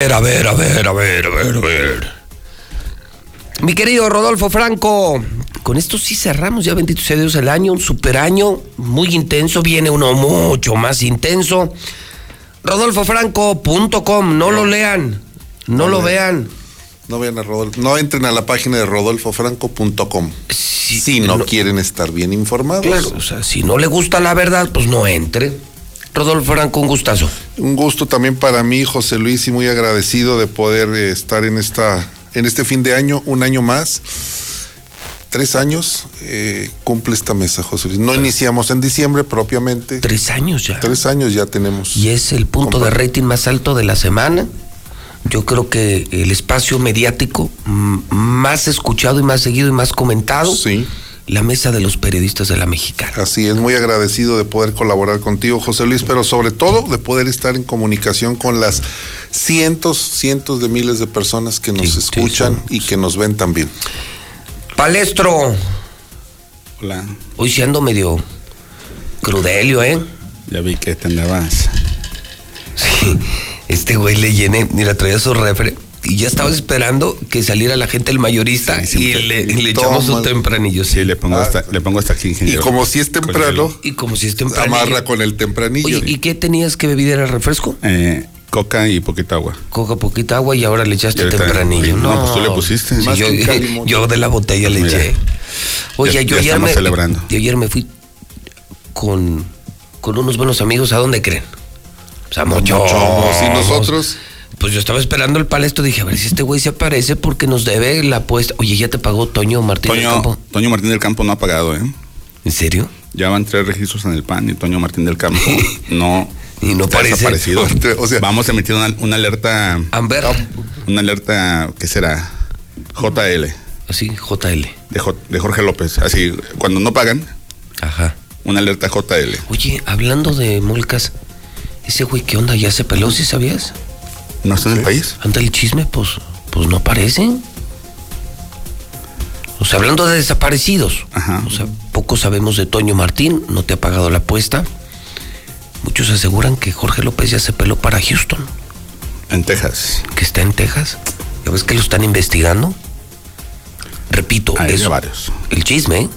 A ver, a ver, a ver, a ver, a ver. Mi querido Rodolfo Franco, con esto sí cerramos ya, bendito sea Dios, el año, un super año, muy intenso, viene uno mucho más intenso. RodolfoFranco.com, no lo lean, no lo vean. No vean a Rodolfo, no entren a la página de rodolfofranco.com Si, si no, quieren estar bien informados. Claro, o sea, si no le gusta la verdad, pues no entre. Rodolfo Franco, un gustazo. Un gusto también para mí, José Luis, y muy agradecido de poder eh, estar en esta, en este fin de año, un año más. Tres años eh, cumple esta mesa, José Luis. No iniciamos en diciembre propiamente. Tres años ya. Tres años ya tenemos. Y es el punto de rating más alto de la semana. Yo creo que el espacio mediático más escuchado y más seguido y más comentado. Sí. La mesa de los periodistas de la mexicana. Así es, muy agradecido de poder colaborar contigo, José Luis, pero sobre todo de poder estar en comunicación con las cientos, cientos de miles de personas que nos Sí, sí, escuchan y que nos ven también. Palestro, Hola, hoy siendo medio crudelio, ¿eh? ya vi que te andabas. Sí, este güey le llené, mira, traía su refre. Y ya estaba esperando que saliera la gente del mayorista Sí, y le, y le echamos un tempranillo. Sí, le pongo, Ah. hasta, le pongo hasta aquí, Y ingeniero. como si es temprano, Y como si es tempranillo. amarra con el tempranillo. Oye, ¿y qué tenías que beber? ¿Era refresco? Eh, coca y poquita agua. Coca poquita agua y ahora le echaste Y tempranillo. no, No, pues tú le pusiste. Sí, yo, mucho. de la botella le Pues mira. eché. Oye, Ya- yo ya ayer estamos me, celebrando. yo ayer me fui con, con unos buenos amigos. ¿A dónde creen? Pues a Mochomos. Mochomos. ¿Y nosotros? Pues yo estaba esperando el palesto. Dije, a ver si este güey se aparece porque nos debe la apuesta. Oye, ¿ya te pagó Toño Martín del Toño, Campo? Toño Martín del Campo no ha pagado, ¿eh? ¿En serio? Ya van tres registros en el PAN y Toño Martín del Campo no, Y no parece. desaparecido. O sea- Vamos a emitir una, una alerta, Amber. una alerta, ¿qué será? JL, Así, JL. de, Jo- de Jorge López. Así, cuando no pagan, Ajá. una alerta JL. Oye, hablando de molcas, ese güey, ¿qué onda? ¿Ya se peló, si sabías? ¿No está en el país? Anda el chisme, pues, pues no aparece. O sea, hablando de desaparecidos. Ajá. O sea, poco sabemos de Toño Martín, no te ha pagado la apuesta. Muchos aseguran que Jorge López ya se peló para Houston, En Texas. que está en Texas. ¿Ya ves que lo están investigando? Repito, Hay eso, varios. el chisme, ¿eh?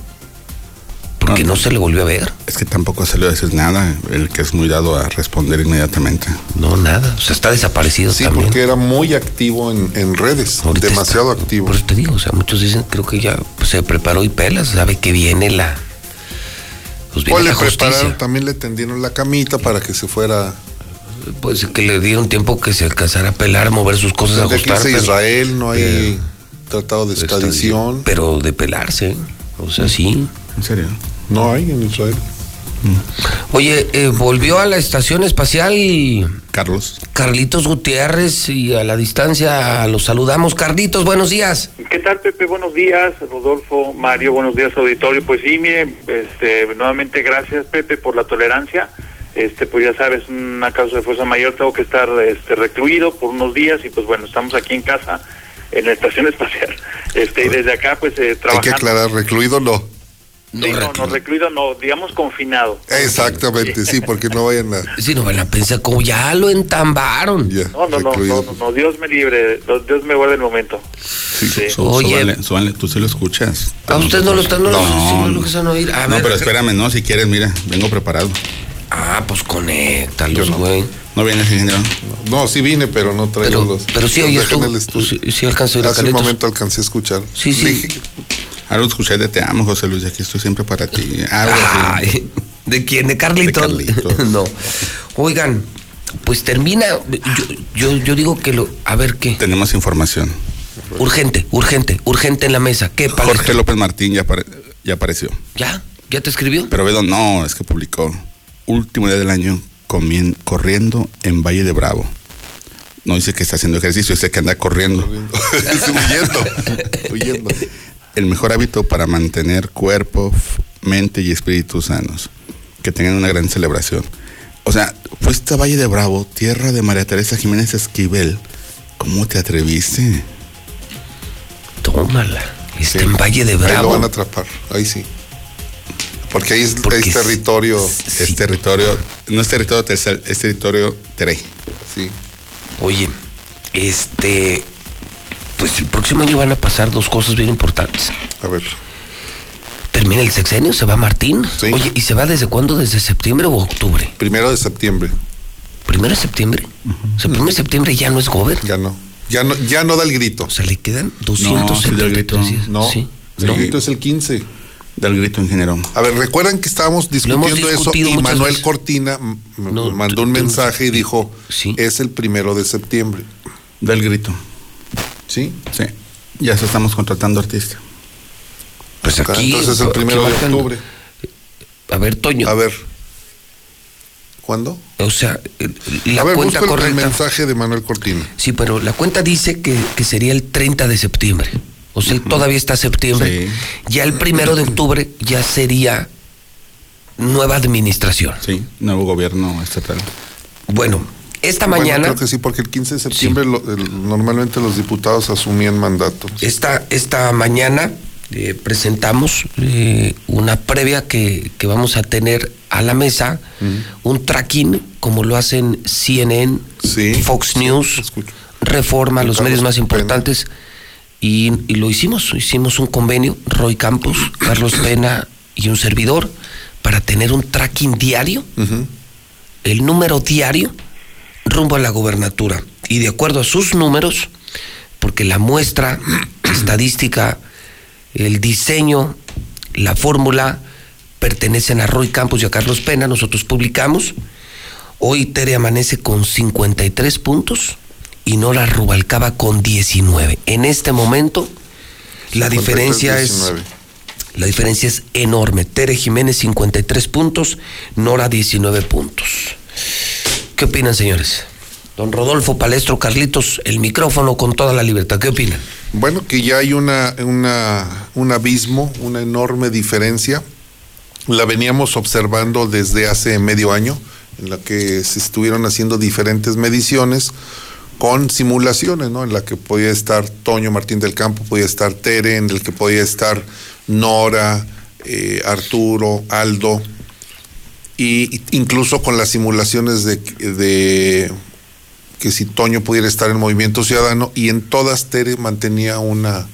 Porque No, se le volvió a ver. Es que tampoco salió a decir nada, el que es muy dado a responder inmediatamente. No, nada. O sea, está desaparecido Sí, también. porque era muy activo en, en redes, Ahorita demasiado está- activo. Por eso te digo, o sea, muchos dicen, creo que ya pues, se preparó y pelas, sabe que viene la. Pues viene O le la prepararon, también le tendieron la camita para que se fuera Pues que le dieron tiempo que se alcanzara a pelar, mover sus cosas, que ajustar. a pero- Israel, no hay tratado de extradición. Pero de pelarse, o sea, sí. ¿En serio? No hay en Israel. Oye, eh, volvió a la estación espacial Carlos. Carlitos Gutiérrez y a la distancia los saludamos. Carlitos, buenos días. ¿Qué tal, Pepe? Buenos días, Rodolfo, Mario, buenos días, auditorio. Pues sí, mire, este, nuevamente gracias, Pepe, por la tolerancia. Este, pues ya sabes, una causa de fuerza mayor, tengo que estar este, recluido por unos días y pues bueno, estamos aquí en casa, en la estación espacial. Este, y desde acá, pues eh, Hay que trabajando. aclarar, recluido no. Sí, no, no, recluido no, digamos confinado. Exactamente, sí, porque no vayan a. Si no van a pensar como ya lo entambaron. Ya, No, no, no, no, no, no, Dios me libre, Dios me guarde el momento. Sí. Sí. Sú- Oye. súbale, súbale, tú sí lo escuchas. A usted no lo están, no, lo- No, sí, no no. oír. A No, ver. pero espérame, no, si quieres, mira, vengo preparado. Ah, pues conéctalos, Yo no. güey. ¿No vienes, ingeniero? No, sí vine, pero no traigo Pero, los. pero sí el estudio. Sí, sí alcanzó a Hace un Carlitos. momento alcancé a escuchar. Sí, sí. Algo escuché de Te amo, José Luis, aquí estoy siempre para ti. Algo así. Ay, ¿De quién? ¿De Carlitos? De Carlitos. no. Oigan, pues termina. Yo, yo, yo digo que lo. A ver qué. Tenemos información. Urgente, urgente, urgente en la mesa. ¿Qué, Palestro? Jorge López Martín ya, apare- ya apareció. ¿Ya? ¿Ya te escribió? Pero Bedo no, es que publicó último día del año comien- corriendo en Valle de Bravo. No dice que está haciendo ejercicio, dice que anda corriendo. Huyendo. huyendo. El mejor hábito para mantener cuerpo, mente y espíritu sanos. Que tengan una gran celebración. O sea, fuiste a Valle de Bravo, tierra de María Teresa Jiménez Esquivel. ¿Cómo te atreviste? Tómala. Está Sí. en Valle de Ahí lo Bravo. van a atrapar, ahí sí. Porque ahí es, Porque es es- territorio. Es territorio, no es territorio tercer, es territorio Tere. Sí. Oye, este, pues el próximo año van a pasar dos cosas bien importantes. A ver. Termina el sexenio, se va Martín. Sí. Oye, ¿y se va desde cuándo? ¿Desde septiembre o octubre? Primero de septiembre. ¿Primero de septiembre? O sea, primero de septiembre ya no es gober. Ya no. Ya no, ya no da el grito. O sea, le quedan No, sí da el 273 grito. días. No. Sí. El ¿No? grito es el 15. Del grito ingeniero. A ver, recuerdan que estábamos discutiendo eso y Manuel veces. Cortina No, mandó un mensaje y dijo, Sí. es el primero de septiembre. Del grito. ¿Sí? Sí. Ya se estamos contratando artista. Pues Acá, aquí. Entonces es el primero de octubre. A ver, Toño. A ver. ¿Cuándo? O sea, la a ver, cuenta busca el- el correcta. mensaje de Manuel Cortina. Sí, pero la cuenta dice que, que sería el 30 de septiembre. O sea, todavía está septiembre. Sí. Ya el primero de octubre ya sería nueva administración. Sí. Nuevo gobierno estatal. Bueno, esta Bueno, mañana, creo que sí, porque el 15 de septiembre lo- el- normalmente los diputados asumían mandato. esta, esta mañana eh, presentamos eh, una previa que, que vamos a tener a la mesa, un tracking, como lo hacen CNN, Sí, Fox News. Reforma, los medios más Pena. importantes. Y, y lo hicimos, hicimos un convenio, Roy Campos, Carlos Pena y un servidor, para tener un tracking diario, el número diario, rumbo a la gobernatura. Y de acuerdo a sus números, porque la muestra estadística, el diseño, la fórmula, pertenecen a Roy Campos y a Carlos Pena, nosotros publicamos. Hoy Tere amanece con 53 puntos y Nora Rubalcaba con 19. En este momento, la 53, diferencia es 19. la diferencia es enorme. Tere Jiménez 53 puntos, Nora 19 puntos. ¿Qué opinan, señores? Don Rodolfo Palestro Carlitos, el micrófono con toda la libertad. ¿Qué opinan? Bueno, que ya hay una, una, un abismo, una enorme diferencia. La veníamos observando desde hace medio año, en la que se estuvieron haciendo diferentes mediciones con simulaciones, ¿no? En la que podía estar Toño Martín del Campo, podía estar Tere, en el que podía estar Nora, eh, Arturo, Aldo, y incluso con las simulaciones de, de que si Toño pudiera estar en Movimiento Ciudadano y en todas Tere mantenía una,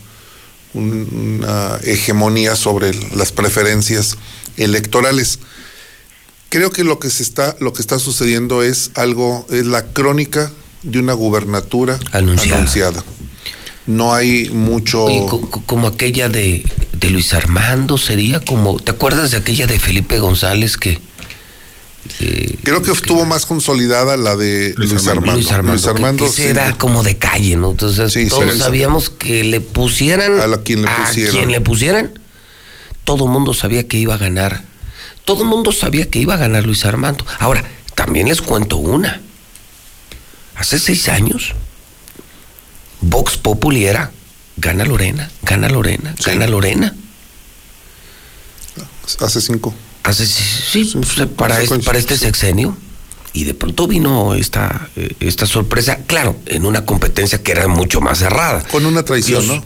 un- una hegemonía sobre las preferencias electorales. Creo que lo que se está lo que está sucediendo es algo es la crónica de una gubernatura Anunciada. anunciada. No hay mucho Oye, como aquella de, de Luis Armando, sería como. ¿Te acuerdas de aquella de Felipe González que. Eh, Creo que estuvo más consolidada la de Luis Armando. Luis Armando, Luis que- Armando, que, sí. era como de calle, ¿no? Entonces Sí, todos sí, sabíamos que le pusieran A la quien le pusieran. quien le pusieran, todo el mundo sabía que iba a ganar. Todo el mundo sabía que iba a ganar Luis Armando. Ahora, también les cuento una. Hace seis años, Vox Populi era gana Lorena, gana Lorena, Sí. gana Lorena. hace cinco. Hace, sí, pues, para, este, para este sexenio. Y de pronto vino esta, eh, esta sorpresa, claro, en una competencia que era mucho más cerrada. Con una traición, Los- ¿no?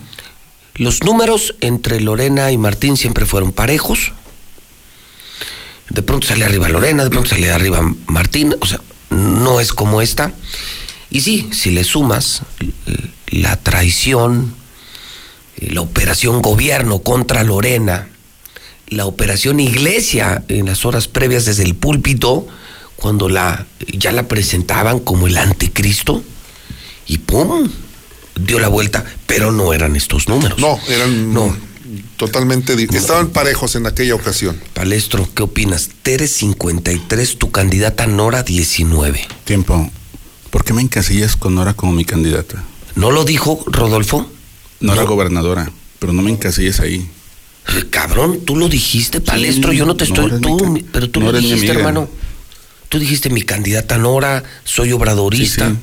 Los números entre Lorena y Martín siempre fueron parejos. De pronto sale arriba Lorena, de pronto sale arriba Martín. O sea, no es como esta. Y sí, si le sumas eh, la traición, eh, la operación gobierno contra Lorena, la operación iglesia en las horas previas desde el púlpito, cuando la ya la presentaban como el anticristo, y ¡pum! dio la vuelta, pero no eran estos números. No, eran No. totalmente di- estaban parejos en aquella ocasión. Palestro, ¿qué opinas? Tere 53, tu candidata Nora 19. Tiempo. ¿Por qué me encasillas con Nora como mi candidata? ¿No lo dijo Rodolfo? Nora No. gobernadora, pero no me encasilles ahí. Cabrón, tú lo dijiste, Palestro, yo no te estoy... tú, mi- pero tú no lo dijiste, amiga. hermano. Tú dijiste mi candidata Nora, soy obradorista. sí.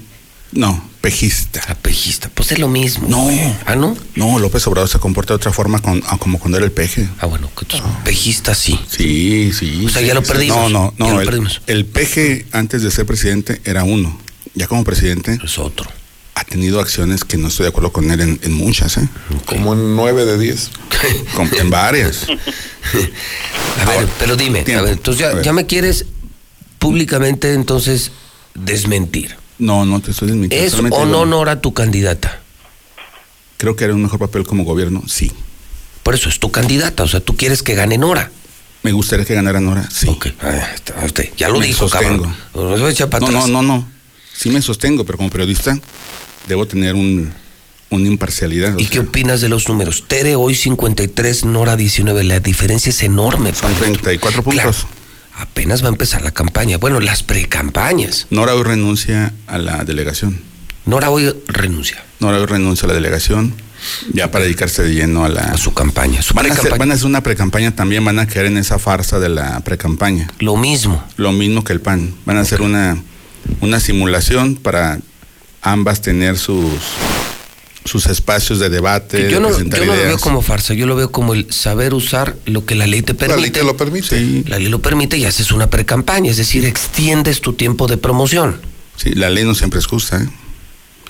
No, pejista. Apejista, pues es lo mismo. No. güey. ¿Ah, no? No, López Obrador se comporta de otra forma con, ah, como cuando era el peje. Ah, bueno, que pejista sí. Sí, sí. O sea, ya lo perdimos. No, no, no. lo el, perdimos. el peje antes de ser presidente era uno. Ya como presidente Es otro. Ha tenido acciones que no estoy de acuerdo con él en, en muchas, ¿eh? Como en nueve de diez. Con- en varias. A ver, Ahora, pero dime, a ver, entonces A ya, ver. ya me quieres públicamente entonces desmentir. No, no te estoy desmintiendo. ¿Es solamente o no Nora tu candidata? Creo que haré un mejor papel como gobierno, sí. Por eso es tu candidata, o sea, tú quieres que gane Nora. Me gustaría que ganara Nora, sí. Ok, ah, está, usted ya lo Me dijo, sostengo. cabrón. No, No, no, no. Sí me sostengo, pero como periodista debo tener un, una imparcialidad. ¿Y sea, qué opinas de los números? Tere hoy 53, Nora 19. La diferencia es enorme. Son Pablo. 34 puntos. Claro, apenas va a empezar la campaña. Bueno, las precampañas. Nora hoy renuncia a la delegación. Nora hoy renuncia Nora hoy renuncia a la delegación ya para dedicarse de lleno a la... a su campaña. Su Van a, hacer, van a hacer una precampaña también, van a caer en esa farsa de la precampaña. Lo mismo. Lo mismo que el PAN. Van a hacer una, una simulación para ambas tener sus, sus espacios de debate, yo de no, presentar yo no lo veo como farsa, yo lo veo como el saber usar lo que la ley te La permite. ley te lo permite. Sí, La ley lo permite y haces una precampaña, es decir, extiendes tu tiempo de promoción. sí, la ley no siempre es justa. ¿eh?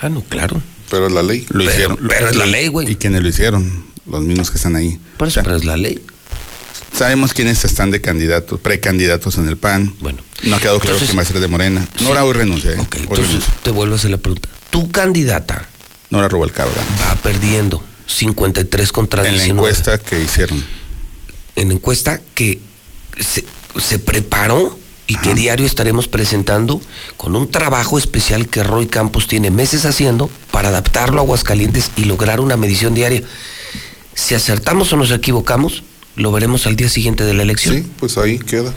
Ah, no, claro. Pero es la ley. Lo Pero- hicieron. pero es la ley, güey. Y quienes lo hicieron, los mismos que están ahí. Por O eso, sea, pero es la ley. Sabemos quiénes están de candidatos, precandidatos en el PAN. Bueno. No ha quedado claro Entonces- quién va a ser de Morena. Sí. Nora hoy renuncia. ¿eh? Ok, Hoy entonces renuncia. te vuelvo a hacer la pregunta. Tu candidata Nora Rubalcaba. va perdiendo 53 contra En la 19. encuesta que hicieron. En la encuesta que se, se preparó y que diario estaremos presentando con un trabajo especial que Roy Campos tiene meses haciendo para adaptarlo a Aguascalientes y lograr una medición diaria. Si acertamos o nos equivocamos, lo veremos al día siguiente de la elección Sí, pues ahí queda.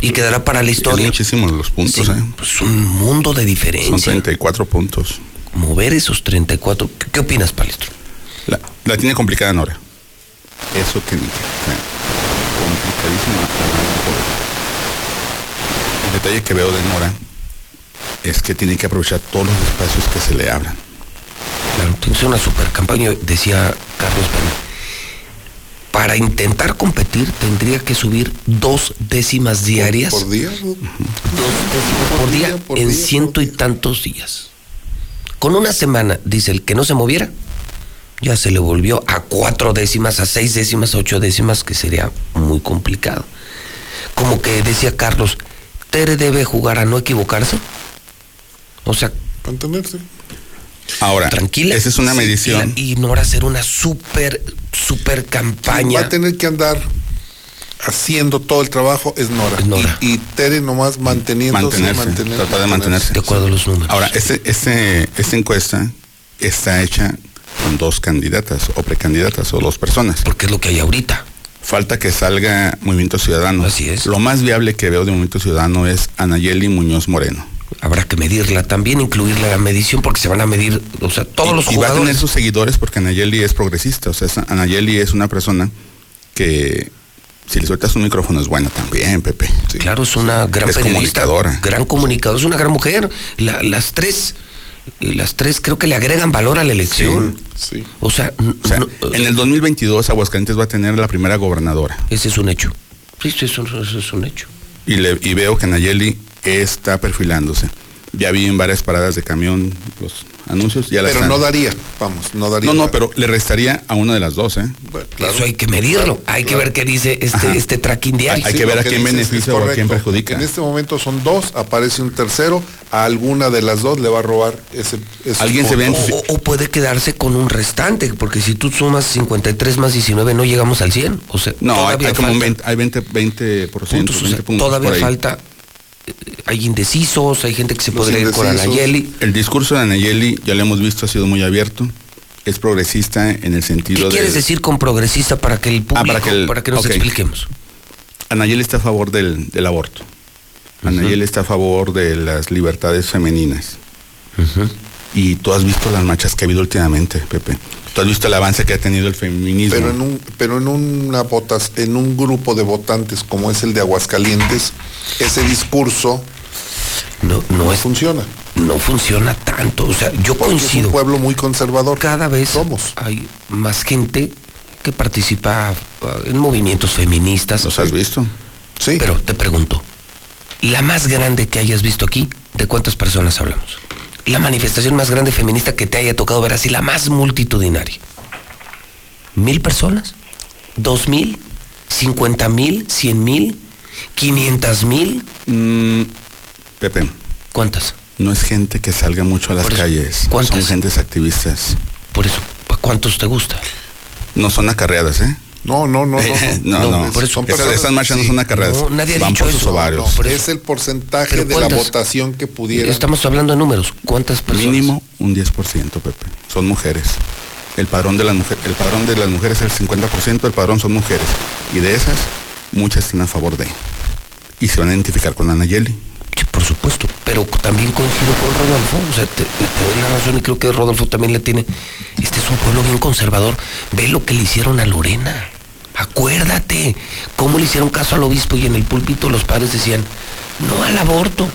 y quedará para la Son historia. muchísimos los puntos. Sí, ¿eh? pues un mundo de Son diferencia. 34 puntos. Mover esos 34. ¿Qué, qué opinas, Palestro? La, la tiene complicada Nora. Eso que complicadísima. El detalle que veo de Nora es que tiene que aprovechar todos los espacios que se le abran. Claro, tienes una super campaña, decía Carlos Pérez. Para intentar competir tendría que subir dos décimas diarias. Por día. dos décimas por, por día, día, por en día, ciento y tantos días. Con una semana, dice el que no se moviera, ya se le volvió a cuatro décimas, a seis décimas, a ocho décimas, que sería muy complicado. Como que decía Carlos, Tere debe jugar a no equivocarse. O sea, Mantenerse. Ahora, tranquila. esa es una medición. Y, la- y no ahora hacer una super, super Va campaña. a tener que andar haciendo todo el trabajo es Nora. Es Nora. Y, y Tere nomás manteniéndose. Mantenerse, mantener- tratar de mantenerse. De acuerdo a los números. Ahora, este, este, esta encuesta está hecha con dos candidatas o precandidatas o dos personas. Porque es lo que hay ahorita. Falta que salga Movimiento Ciudadano. Así es. Lo más viable que veo de Movimiento Ciudadano es Anayeli Muñoz Moreno. Habrá que medirla también, incluirla en la medición, porque se van a medir, o sea, todos y, los y va a tener jugadores. sus seguidores porque Anayeli es progresista. O sea, es- Anayeli es una persona que si le sueltas un micrófono es buena también, Pepe. Sí. Claro, es una gran Es periodista, comunicadora. gran comunicadora, es una gran mujer. La- las tres, las tres creo que le agregan valor a la elección. Sí. O sea, n- O sea, no, en el 2022 Aguascalientes va a tener la primera gobernadora. ese es un hecho. Sí, sí, eso, eso es un hecho. Y, le, y veo que Nayeli está perfilándose. Ya vi en varias paradas de camión los anuncios. Ya Pero no daría, vamos, no daría. No, no, pero le restaría a una de las dos, ¿eh? Bueno, claro. eso hay que medirlo. hay que ver qué dice este, Ajá. este tracking diario. Hay Sí, que ver a quién beneficia o a quién correcto. perjudica. En este momento son dos, aparece un tercero, a alguna de las dos le va a robar ese. esos Alguien se ve en O, o puede quedarse con un restante, porque si tú sumas 53 más 19 no llegamos al 100. O sea, No, hay, todavía hay como un falta 20, hay 20, 20 puntos, o sea, 20 puntos todavía falta. Hay indecisos, hay gente que se Los podría ir con. Anayeli. El discurso de Anayeli, ya lo hemos visto, ha sido muy abierto. Es progresista en el ¿Qué sentido de... quieres decir con progresista para que el público, Ah, para que el- nos expliquemos? Anayeli está a favor del, del aborto. Anayeli está a favor de las libertades femeninas. Y tú has visto las marchas que ha habido últimamente, Pepe. Tú has visto el avance que ha tenido el feminismo. Pero en un, pero en una votas, en un grupo de votantes como es el de Aguascalientes, ese discurso No, no, no es, funciona. no funciona tanto. O sea, yo Porque es coincido. un pueblo muy conservador. Cada vez somos. hay más gente que participa ah, en movimientos feministas. ¿Los has visto? Sí. Pero te pregunto, la más grande que hayas visto aquí, ¿de cuántas personas hablamos? La manifestación más grande feminista que te haya tocado ver así, la más multitudinaria. ¿Mil personas? ¿Dos mil? ¿Cincuenta mil? ¿Cien mil? ¿Quinientas mil? Mm, Pepe, ¿Cuántas? no es gente que salga mucho a las eso, calles. ¿cuántas? Son gentes activistas. Por eso, ¿a cuántos te gusta? No son acarreadas, ¿eh? No, no, no, no. no, no, no. por eso- Son Esas, personas- esas marchas no sí. son acarreadas. No, nadie ha Van dicho por sus eso. ovarios. No, Por eso- es el porcentaje ¿Pero de la votación que pudiera. Estamos hablando de números. ¿Cuántas personas? Mínimo un 10%, Pepe. Son mujeres. El padrón de las mujeres, el padrón de las mujeres es el 50%, el padrón son mujeres. Y de esas, muchas están a favor de. Y se van a identificar con la Nayeli. Sí, por supuesto, pero también coincido con Rodolfo, o sea, te, te doy la razón y creo que Rodolfo también le tiene. Este es un pueblo bien conservador. Ve lo que le hicieron a Lorena. Acuérdate cómo le hicieron caso al obispo y en el púlpito los padres decían no al aborto.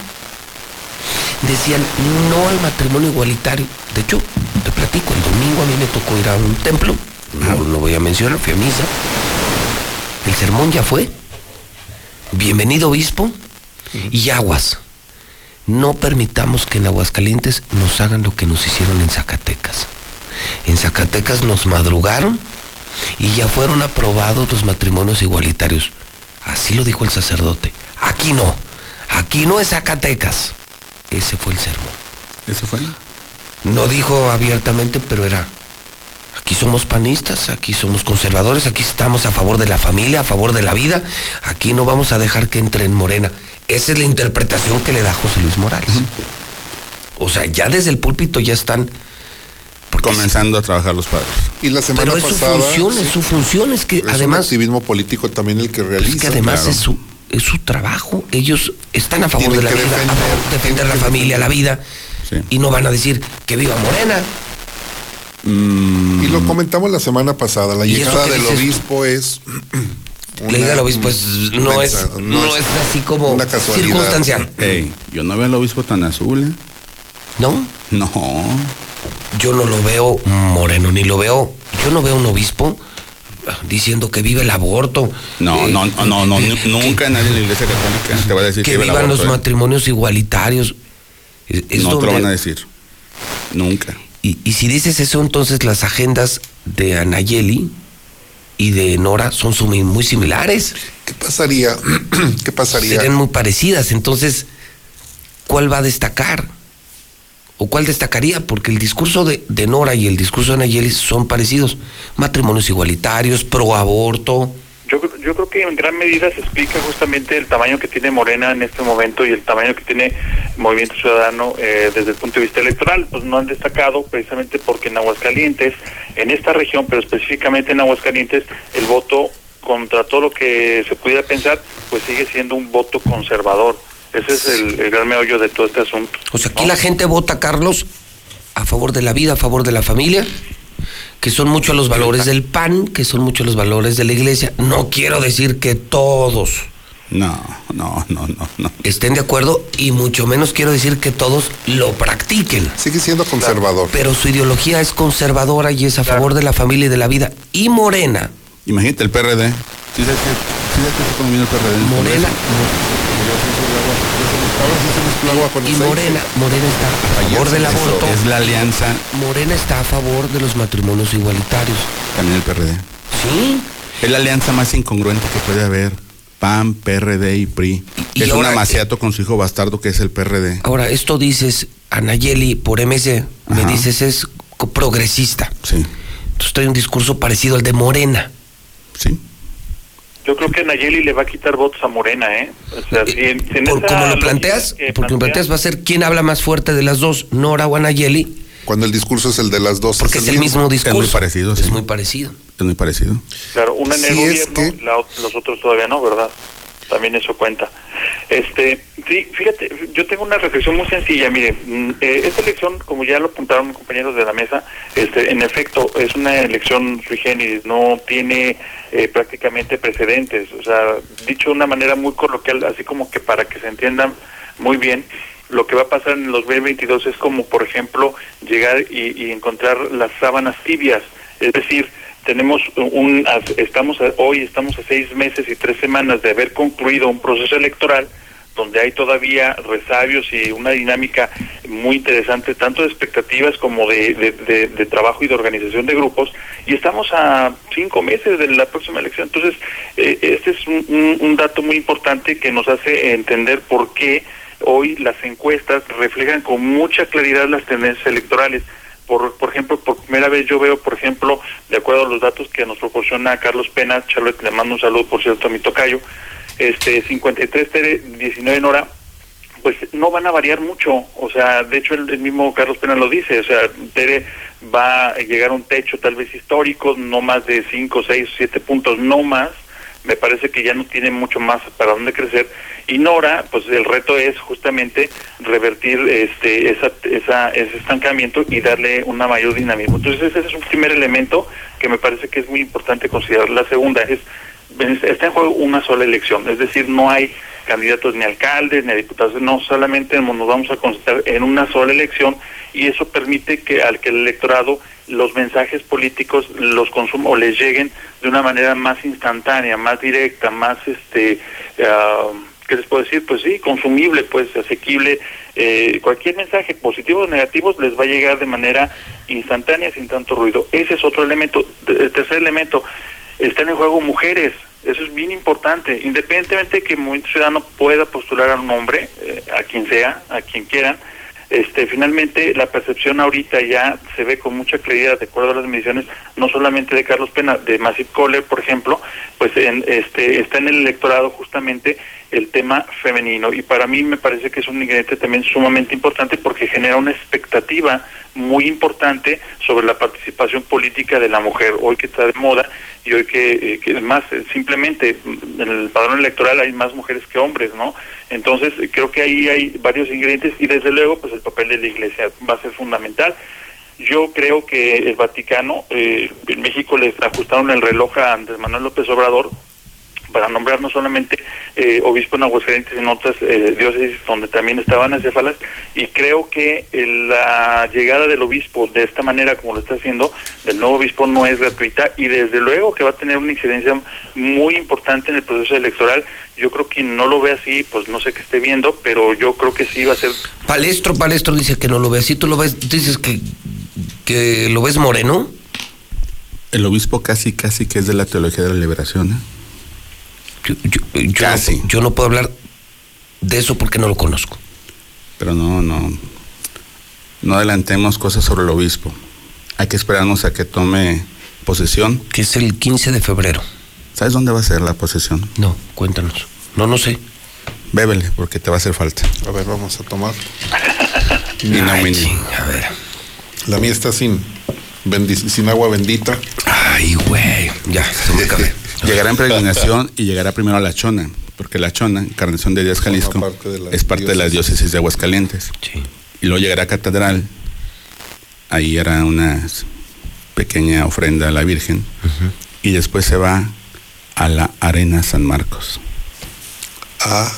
Decían no al matrimonio igualitario. De hecho, te platico, el domingo a mí me tocó ir a un templo, no lo voy a mencionar, fui a misa. El sermón ya fue. Bienvenido obispo y aguas. No permitamos que en Aguascalientes nos hagan lo que nos hicieron en Zacatecas. En Zacatecas nos madrugaron y ya fueron aprobados los matrimonios igualitarios. Así lo dijo el sacerdote. Aquí no. Aquí no es Zacatecas. Ese fue el sermón. ¿Eso fue? No dijo abiertamente, pero era. Aquí somos panistas, aquí somos conservadores, aquí estamos a favor de la familia, a favor de la vida. Aquí no vamos a dejar que entre en Morena. Esa es la interpretación que le da José Luis Morales. O sea, ya desde el púlpito ya están. Comenzando a trabajar los padres. Y la semana pero es su pasada. función, es sí, su función, es que es un además, activismo político también el que realiza. es que además claro. es su es su trabajo. Ellos están a favor Tienen de la vida, a defender, favor de defender la familia, la vida, Sí. y no van a decir que viva Morena. Mm, Y lo comentamos la semana pasada. La ¿Y eso llegada del dices obispo es. Le diga al obispo, pues no es, mensa- no es así como una casualidad. circunstancial. Ey, yo no veo al obispo tan azul, ¿eh? No, No. Yo no lo veo moreno, ni lo veo. Yo no veo un obispo diciendo que vive el aborto. No, eh, no, no, no, no, que- nunca nadie en la iglesia católica te va a decir Que, que, vive el vivan los aborto, ¿eh? matrimonios igualitarios. Es- es No te lo van a decir. Nunca. Y, y si dices eso, entonces las agendas de Anayeli y de Nora son sumi- muy similares. ¿Qué pasaría? ¿Qué pasaría? Serían muy parecidas. Entonces, ¿cuál va a destacar? ¿O cuál destacaría? Porque el discurso de, Nora y el discurso de Anayeli son parecidos. Matrimonios igualitarios, pro aborto. Yo, cre- yo creo que en gran medida se explica justamente el tamaño que tiene Morena en este momento y el tamaño que tiene Movimiento Ciudadano eh, desde el punto de vista electoral. Pues no han destacado precisamente porque en Aguascalientes, en esta región, pero específicamente en Aguascalientes, el voto contra todo lo que se pudiera pensar, pues sigue siendo un voto conservador. Ese es el, el gran meollo de todo este asunto. O sea, aquí ¿no? la gente vota, Carlos, a favor de la vida, a favor de la familia, que son muchos los valores del PAN, que son muchos los valores de la iglesia. No quiero decir que todos No, no, no, no, no. estén de acuerdo y mucho menos quiero decir que todos lo practiquen. Sigue siendo conservador. Pero su ideología es conservadora y es a favor de la familia y de la vida. Y Morena, Imagínate el PRD. ¿Sí sabes que, sí sabes que comiendo el PRD? Morena, Ahora sí se mezcló agua con y aceite. Morena, Morena está a favor del aborto. Es la alianza, Morena está a favor de los matrimonios igualitarios. también el PRD. Sí. Es la alianza más incongruente que puede haber. PAN, PRD y PRI. Y- y es un ahora- amaciato con su hijo bastardo que es el PRD. Ahora, esto dices, Anayeli, por MC, me Ajá. dices es progresista. Sí, Entonces trae un discurso parecido al de Morena. sí. Yo creo que Nayeli le va a quitar votos a Morena, ¿eh? O sea, si en- si en Por como lo planteas, que porque lo plantea- planteas va a ser quién habla más fuerte de las dos, Nora o Anayeli, Cuando el discurso es el de las dos. porque es el mismo discurso. muy parecido, Es sí. muy parecido. Es muy parecido. Claro, una en el es gobierno, que- la los otros todavía no, ¿verdad? También eso cuenta. Este, sí, fíjate, yo tengo una reflexión muy sencilla. Mire, mm, eh, esta elección, como ya lo apuntaron compañeros de la mesa, este, en efecto es una elección sui generis, no tiene eh, prácticamente precedentes. O sea, dicho de una manera muy coloquial, así como que para que se entiendan muy bien, lo que va a pasar en el 2022 es como, por ejemplo, llegar y, y encontrar las sábanas tibias, es decir, tenemos un estamos hoy estamos a seis meses y tres semanas de haber concluido un proceso electoral donde hay todavía resabios y una dinámica muy interesante tanto de expectativas como de trabajo y de organización de grupos y estamos a cinco meses de la próxima elección entonces eh, este es un, un- un dato muy importante que nos hace entender por qué hoy las encuestas reflejan con mucha claridad las tendencias electorales. Por, por ejemplo, por primera vez yo veo, por ejemplo, de acuerdo a los datos que nos proporciona Carlos Pena, Charlotte, le mando un saludo, por cierto, a mi tocayo, este 53 Tere, 19 Nora, pues no van a variar mucho. O sea, de hecho el, el, mismo Carlos Pena lo dice, o sea, Tere va a llegar a un techo tal vez histórico, no más de 5, 6, 7 puntos, no más. Me parece que ya no tiene mucho más para dónde crecer. Y Nora, pues el reto es justamente revertir este esa, esa, ese estancamiento y darle una mayor dinamismo. Entonces ese es un primer elemento que me parece que es muy importante considerar. La segunda es, está en juego una sola elección, es decir, no hay candidatos ni alcaldes ni diputados, no solamente nos vamos a concentrar en una sola elección y eso permite que al que el electorado los mensajes políticos los consuma o les lleguen de una manera más instantánea, más directa, más este uh, ¿qué les puedo decir? Pues sí, consumible, pues asequible. Eh, cualquier mensaje positivo o negativo les va a llegar de manera instantánea, sin tanto ruido. Ese es otro elemento. El tercer elemento, están en juego mujeres. Eso es bien importante. Independientemente de que el movimiento ciudadano pueda postular a un hombre, eh, a quien sea, a quien quieran, este, finalmente la percepción ahorita ya se ve con mucha claridad, de acuerdo a las mediciones, no solamente de Carlos Pena, de Massive Kohler, por ejemplo, pues en, este, está en el electorado justamente el tema femenino. Y para mí me parece que es un ingrediente también sumamente importante porque genera una expectativa muy importante sobre la participación política de la mujer. Hoy que está de moda y hoy que, eh, que más eh, simplemente en el padrón electoral hay más mujeres que hombres no entonces creo que ahí hay varios ingredientes y desde luego pues el papel de la iglesia va a ser fundamental. Yo creo que el Vaticano eh, en México le ajustaron el reloj a Andrés Manuel López Obrador para nombrar no solamente eh, obispo en Aguascalientes, en otras eh, diócesis donde también estaban acéfalas, y creo que la llegada del obispo de esta manera, como lo está haciendo, del nuevo obispo no es gratuita, y desde luego que va a tener una incidencia muy importante en el proceso electoral. Yo creo que no lo ve así, pues no sé qué esté viendo, pero yo creo que sí va a ser... Palestro, Palestro dice que no lo ve así, tú lo ves, dices que, que lo ves moreno. El obispo casi, casi que es de la teología de la liberación, ¿eh? Yo, yo, yo, Casi. No, yo no puedo hablar de eso porque no lo conozco. Pero no, no. No adelantemos cosas sobre el obispo. Hay que esperarnos a que tome posesión. Que es el 15 de febrero. ¿Sabes dónde va a ser la posesión? No, cuéntanos. No, no sé. Bébele, porque te va a hacer falta. A ver, vamos a tomar. Y no, Ay, mini. ching, a ver. La mía está sin, bendi- sin agua bendita. Ay, güey. Ya, se me acabé. Llegará en peregrinación y llegará primero a La Chona, porque La Chona, Encarnación de Díaz Jalisco, parte de es parte de la diócesis. de Aguascalientes. Sí. Y luego llegará a Catedral, ahí hará una pequeña ofrenda a la Virgen, y después se va a la Arena San Marcos. Ah,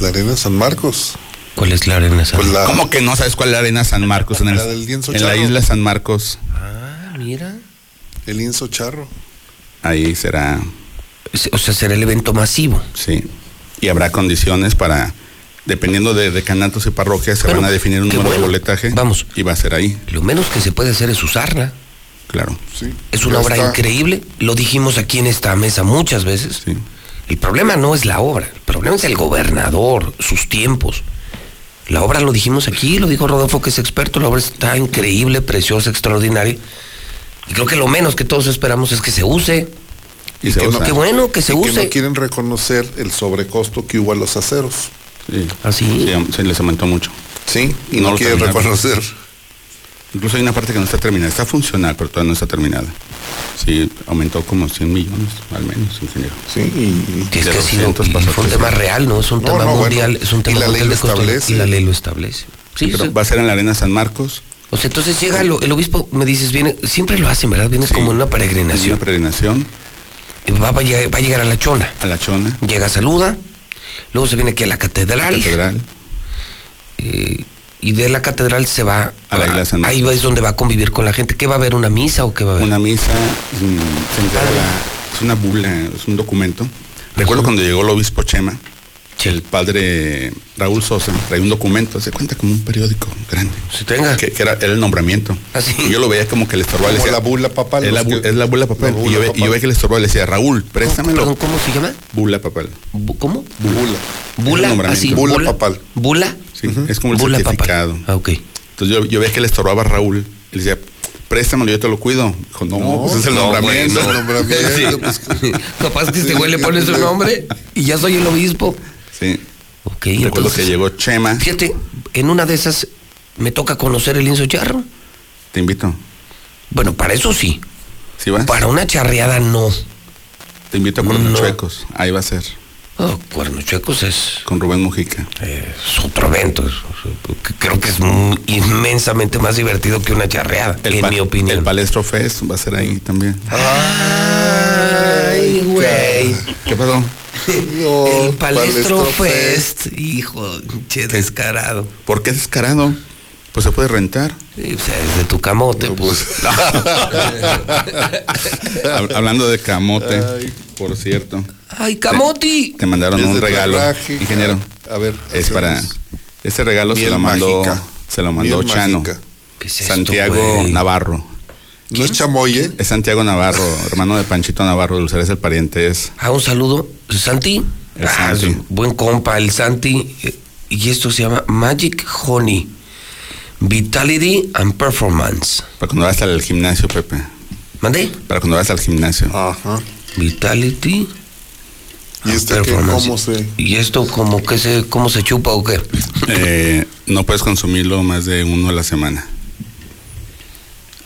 la arena San Marcos. ¿Cuál es la arena San Pues la, ¿Cómo que no sabes cuál es la Arena San Marcos? En, el- La del lienzo en la isla San Marcos, Ah, mira. el lienzo charro. Ahí será, O sea, será el evento masivo. sí. Y habrá condiciones para, dependiendo de decanatos y parroquias, se Bueno, van a definir un número de boletaje. Vamos. Y va a ser ahí, Lo menos que se puede hacer es usarla. claro. Sí. Es una Ya obra está. increíble. Lo dijimos aquí en esta mesa muchas veces. Sí. El problema no es la obra, el problema es el gobernador, sus tiempos. La obra lo dijimos aquí, lo dijo Rodolfo que es experto, la obra está increíble, preciosa, extraordinaria. Y creo que lo menos que todos esperamos es que se use. Y se que no-. Qué bueno que se y que use. no quieren reconocer el sobrecosto que hubo a los aceros. Sí. ¿Ah, sí? Sí, se les aumentó mucho. Sí, y No no, lo quieren reconocer. Incluso hay una parte que no está terminada. Está funcional, pero todavía no está terminada. Sí, aumentó como 100 millones, al menos, ingeniero. Sí, y, Que es que ha sido 200 y pasó a fue un tema 300. real, ¿no? Es un No, tema no, mundial, bueno, es un y tema la ley lo de establece. Y la ley lo establece. Sí, Pero sí. va a ser en la Arena San Marcos. O sea, entonces llega el, el obispo, me dices, viene, siempre lo hacen, ¿verdad? Viene Sí. como en una Una peregrinación. peregrinación Y Va, va a llegar, va a llegar a la chona. a la Chona, Llega, saluda. Luego se viene aquí a la catedral. catedral. eh, y de la catedral se va A la iglesia Ahí es donde va a convivir con la gente. ¿Qué va a haber? ¿Una misa o qué va a haber? Una misa, mm, se la- es una bula, es un documento. Recuerdo Ajá. cuando llegó el obispo Chema, el padre Raúl Sosa trae un documento, se cuenta como un periódico grande. Se tenga. Que, que era, era el nombramiento. Ah, sí. Y yo lo veía como que le estorbaba. le decía, la bula papal, Es la, bu- que- es la bula papal. la y, yo, ve- y yo papal. veía que le estorbaba, le decía, Raúl, préstamelo. Perdón, ¿cómo se llama? Bula papal. Bu- ¿Cómo? Bula. Bula, nombramiento. así. Bula papal. Bula. Sí, es como el Bula certificado. papal. Ah, ok. Entonces yo, yo veía que le estorbaba a Raúl. Y le decía, préstamelo, yo te lo cuido. Dijo, no, pues es el no, nombramiento. no. Sí. pues, Capaz que este güey le pone su nombre y ya soy el obispo. Sí. Ok, Recuerdo entonces. que llegó Chema. Fíjate, en una de esas me toca conocer el lienzo charro. Te invito. Bueno, para eso sí. ¿Sí vas? Para una charreada no. Te invito a Cuernos No. Chuecos. Ahí va a ser. Oh, Cuernos Chuecos es, Con Rubén Mujica. es otro evento. creo que es muy- inmensamente más divertido que una charreada, en mi opinión. El Palestro Fest va a ser ahí también. Ay, güey. ¿Qué pasó? No, el Palestro Palestro Fest. Hijo, che, descarado. ¿Por qué descarado? Pues se puede rentar. Sí, o sea, es de tu camote, pues. Hab- Hablando de camote, por cierto. Ay, camoti. Te mandaron un regalo, ingeniero. A ver. Es para. Ese regalo se lo mandó. mágica. Se lo mandó Miel Chano. mágica. ¿Qué es esto, Santiago? Navarro. ¿No es chamoye? Es Santiago Navarro, hermano de Panchito Navarro, Dulceres el pariente es. Ah, un saludo. ¿Santi? El Ah, Santi. buen compa, el Santi. Eh, Y esto se llama Magic Honey. Vitality and Performance. Para cuando vayas al gimnasio, Pepe. ¿Mandé? Para cuando vayas al gimnasio. Ajá. Vitality ¿Y and este. ¿Cómo se...? ¿Y esto como que se, cómo se chupa o qué? Eh, no puedes consumirlo más de uno a la semana.